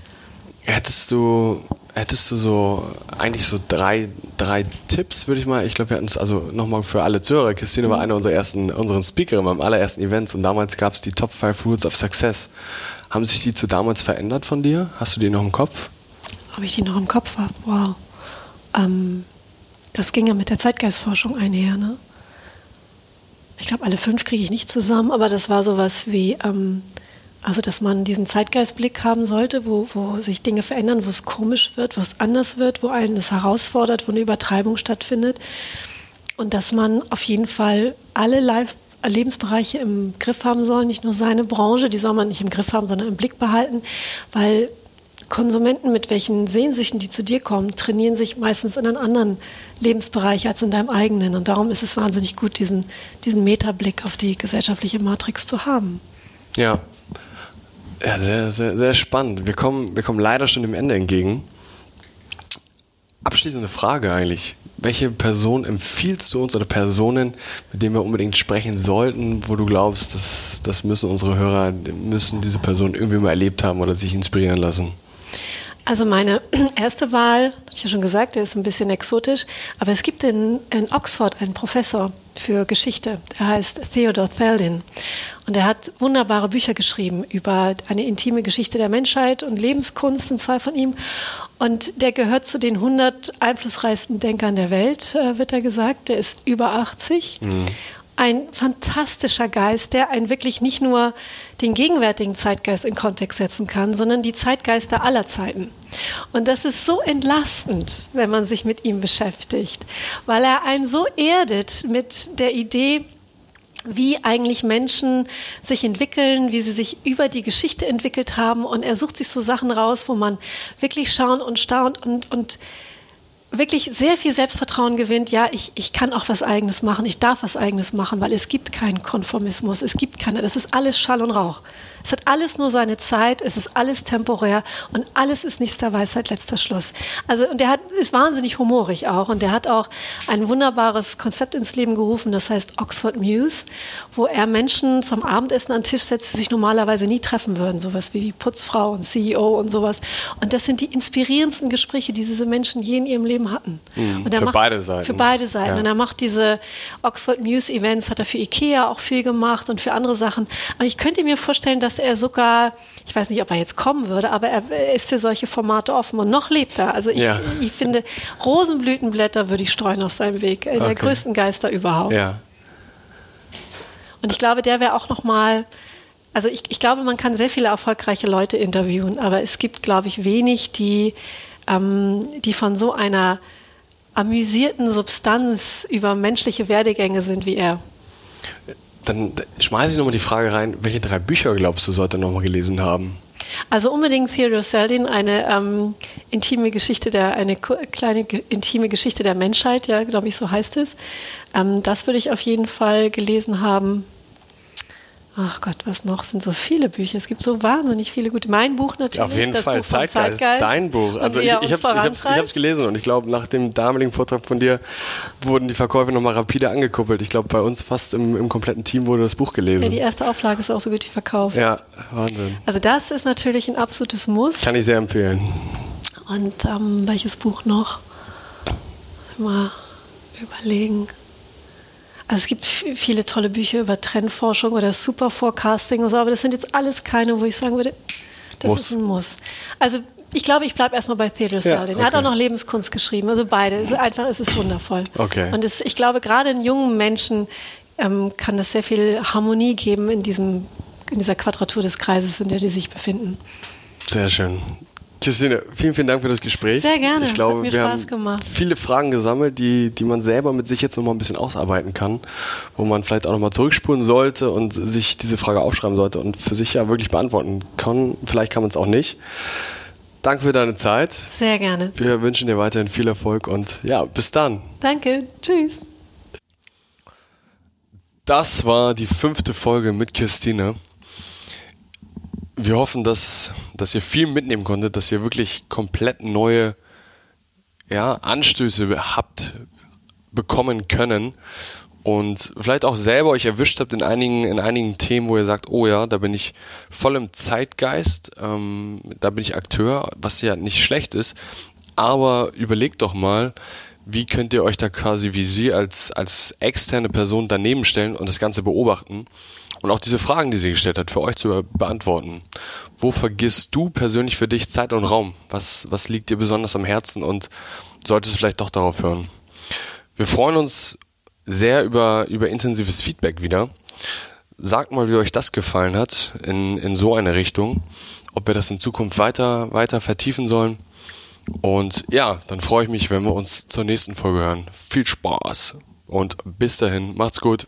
Hättest du, hättest du so eigentlich so drei, drei Tipps, würde ich mal, ich glaube, wir hatten es also nochmal für alle Zuhörer. Christine mhm. war eine unserer ersten, unseren Speakerinnen beim allerersten Events und damals gab es die Top 5 Rules of Success. Haben sich die zu damals verändert von dir? Hast du die noch im Kopf? Ob ich die noch im Kopf habe? Wow. Ähm, das ging ja mit der Zeitgeistforschung einher, ne? ich glaube, alle fünf kriege ich nicht zusammen, aber das war sowas wie, ähm, also dass man diesen Zeitgeistblick haben sollte, wo, wo sich Dinge verändern, wo es komisch wird, wo es anders wird, wo einen es herausfordert, wo eine Übertreibung stattfindet. Und dass man auf jeden Fall alle Live Lebensbereiche im Griff haben soll, nicht nur seine Branche, die soll man nicht im Griff haben, sondern im Blick behalten, weil Konsumenten mit welchen Sehnsüchten, die zu dir kommen, trainieren sich meistens in einem anderen Lebensbereich als in deinem eigenen. Und darum ist es wahnsinnig gut, diesen, diesen Metablick auf die gesellschaftliche Matrix zu haben. Ja. Ja, sehr, sehr, sehr spannend. Wir kommen, wir kommen leider schon dem Ende entgegen. Abschließende Frage eigentlich. Welche Person empfiehlst du uns oder Personen, mit denen wir unbedingt sprechen sollten, wo du glaubst, dass das müssen unsere Hörer, müssen diese Person irgendwie mal erlebt haben oder sich inspirieren lassen? Also meine erste Wahl, habe ich ja schon gesagt, der ist ein bisschen exotisch, aber es gibt in, in Oxford einen Professor für Geschichte, der heißt Theodore Theldin. Und er hat wunderbare Bücher geschrieben über eine intime Geschichte der Menschheit und Lebenskunst, sind zwei von ihm. Und der gehört zu den 100 einflussreichsten Denkern der Welt, äh, wird er gesagt, der ist über 80 mhm ein fantastischer Geist, der einen wirklich nicht nur den gegenwärtigen Zeitgeist in Kontext setzen kann, sondern die Zeitgeister aller Zeiten. Und das ist so entlastend, wenn man sich mit ihm beschäftigt, weil er einen so erdet mit der Idee, wie eigentlich Menschen sich entwickeln, wie sie sich über die Geschichte entwickelt haben. Und er sucht sich so Sachen raus, wo man wirklich schauen und staunt und, und wirklich sehr viel Selbstvertrauen gewinnt, ja, ich, ich kann auch was Eigenes machen, ich darf was Eigenes machen, weil es gibt keinen Konformismus, es gibt keine, das ist alles Schall und Rauch. Es hat alles nur seine Zeit, es ist alles temporär und alles ist nichts der Weisheit, letzter Schluss. Also, und der hat, ist wahnsinnig humorig auch und der hat auch ein wunderbares Konzept ins Leben gerufen, das heißt Oxford Muse, wo er Menschen zum Abendessen an den Tisch setzt, die sich normalerweise nie treffen würden, sowas wie Putzfrau und CEO und sowas. Und das sind die inspirierendsten Gespräche, die diese Menschen je in ihrem Leben hatten. Mhm, für macht, beide Seiten. Für beide Seiten. Ja. Und er macht diese Oxford Muse Events, hat er für Ikea auch viel gemacht und für andere Sachen. Und ich könnte mir vorstellen, dass er sogar, ich weiß nicht, ob er jetzt kommen würde, aber er ist für solche Formate offen und noch lebt er. Also ich, ja. ich finde, Rosenblütenblätter würde ich streuen auf seinem Weg. Okay. Der größten Geister überhaupt. Ja. Und ich glaube, der wäre auch noch mal also ich, ich glaube, man kann sehr viele erfolgreiche Leute interviewen, aber es gibt, glaube ich, wenig, die ähm, die von so einer amüsierten Substanz über menschliche Werdegänge sind wie er. Dann schmeiße ich nochmal die Frage rein, welche drei Bücher glaubst du, sollte er nochmal gelesen haben? Also unbedingt Theodore Seldin, eine ähm, intime Geschichte der, eine kleine intime Geschichte der Menschheit, ja, glaube ich, so heißt es. Ähm, das würde ich auf jeden Fall gelesen haben. Ach Gott, was noch? Es sind so viele Bücher. Es gibt so wahnsinnig viele gute. Mein Buch natürlich. Auf jeden Fall, Buch Zeitgeist, Zeitgeist, Dein Buch. Also ich, ich habe es gelesen und ich glaube, nach dem damaligen Vortrag von dir wurden die Verkäufe nochmal rapide angekuppelt. Ich glaube, bei uns fast im, im, kompletten Team wurde das Buch gelesen. Ja, die erste Auflage ist auch so gut wie verkauft. Ja, Wahnsinn. Also das ist natürlich ein absolutes Muss. Kann ich sehr empfehlen. Und ähm, welches Buch noch? Mal überlegen. Also es gibt viele tolle Bücher über Trendforschung oder Super Forecasting und so, aber das sind jetzt alles keine, wo ich sagen würde, das muss. ist ein Muss. Also ich glaube, ich bleibe erstmal bei Theodore ja, Saldin. Okay. Er hat auch noch Lebenskunst geschrieben, also beide. Es ist einfach, es ist wundervoll. Okay. Und es, ich glaube, gerade in jungen Menschen ähm, kann das sehr viel Harmonie geben in diesem in dieser Quadratur des Kreises, in der die sich befinden. Sehr schön. Christine, vielen, vielen Dank für das Gespräch. Sehr gerne. Ich glaube, wir Spaß haben gemacht. viele Fragen gesammelt, die, die man selber mit sich jetzt nochmal ein bisschen ausarbeiten kann, wo man vielleicht auch nochmal zurückspulen sollte und sich diese Frage aufschreiben sollte und für sich ja wirklich beantworten kann. Vielleicht kann man es auch nicht. Danke für deine Zeit. Sehr gerne. Wir wünschen dir weiterhin viel Erfolg und ja, bis dann. Danke. Tschüss. Das war die fünfte Folge mit Christine. Wir hoffen, dass, dass ihr viel mitnehmen konntet, dass ihr wirklich komplett neue ja, Anstöße habt bekommen können und vielleicht auch selber euch erwischt habt in einigen, in einigen Themen, wo ihr sagt, oh ja, da bin ich voll im Zeitgeist, ähm, da bin ich Akteur, was ja nicht schlecht ist, aber überlegt doch mal, wie könnt ihr euch da quasi wie sie als, als externe Person daneben stellen und das Ganze beobachten und auch diese Fragen, die sie gestellt hat, für euch zu beantworten. Wo vergisst du persönlich für dich Zeit und Raum? Was, was liegt dir besonders am Herzen und solltest du vielleicht doch darauf hören? Wir freuen uns sehr über, über intensives Feedback wieder. Sagt mal, wie euch das gefallen hat in, in so eine Richtung, ob wir das in Zukunft weiter, weiter vertiefen sollen. Und ja, dann freue ich mich, wenn wir uns zur nächsten Folge hören. Viel Spaß und bis dahin, macht's gut.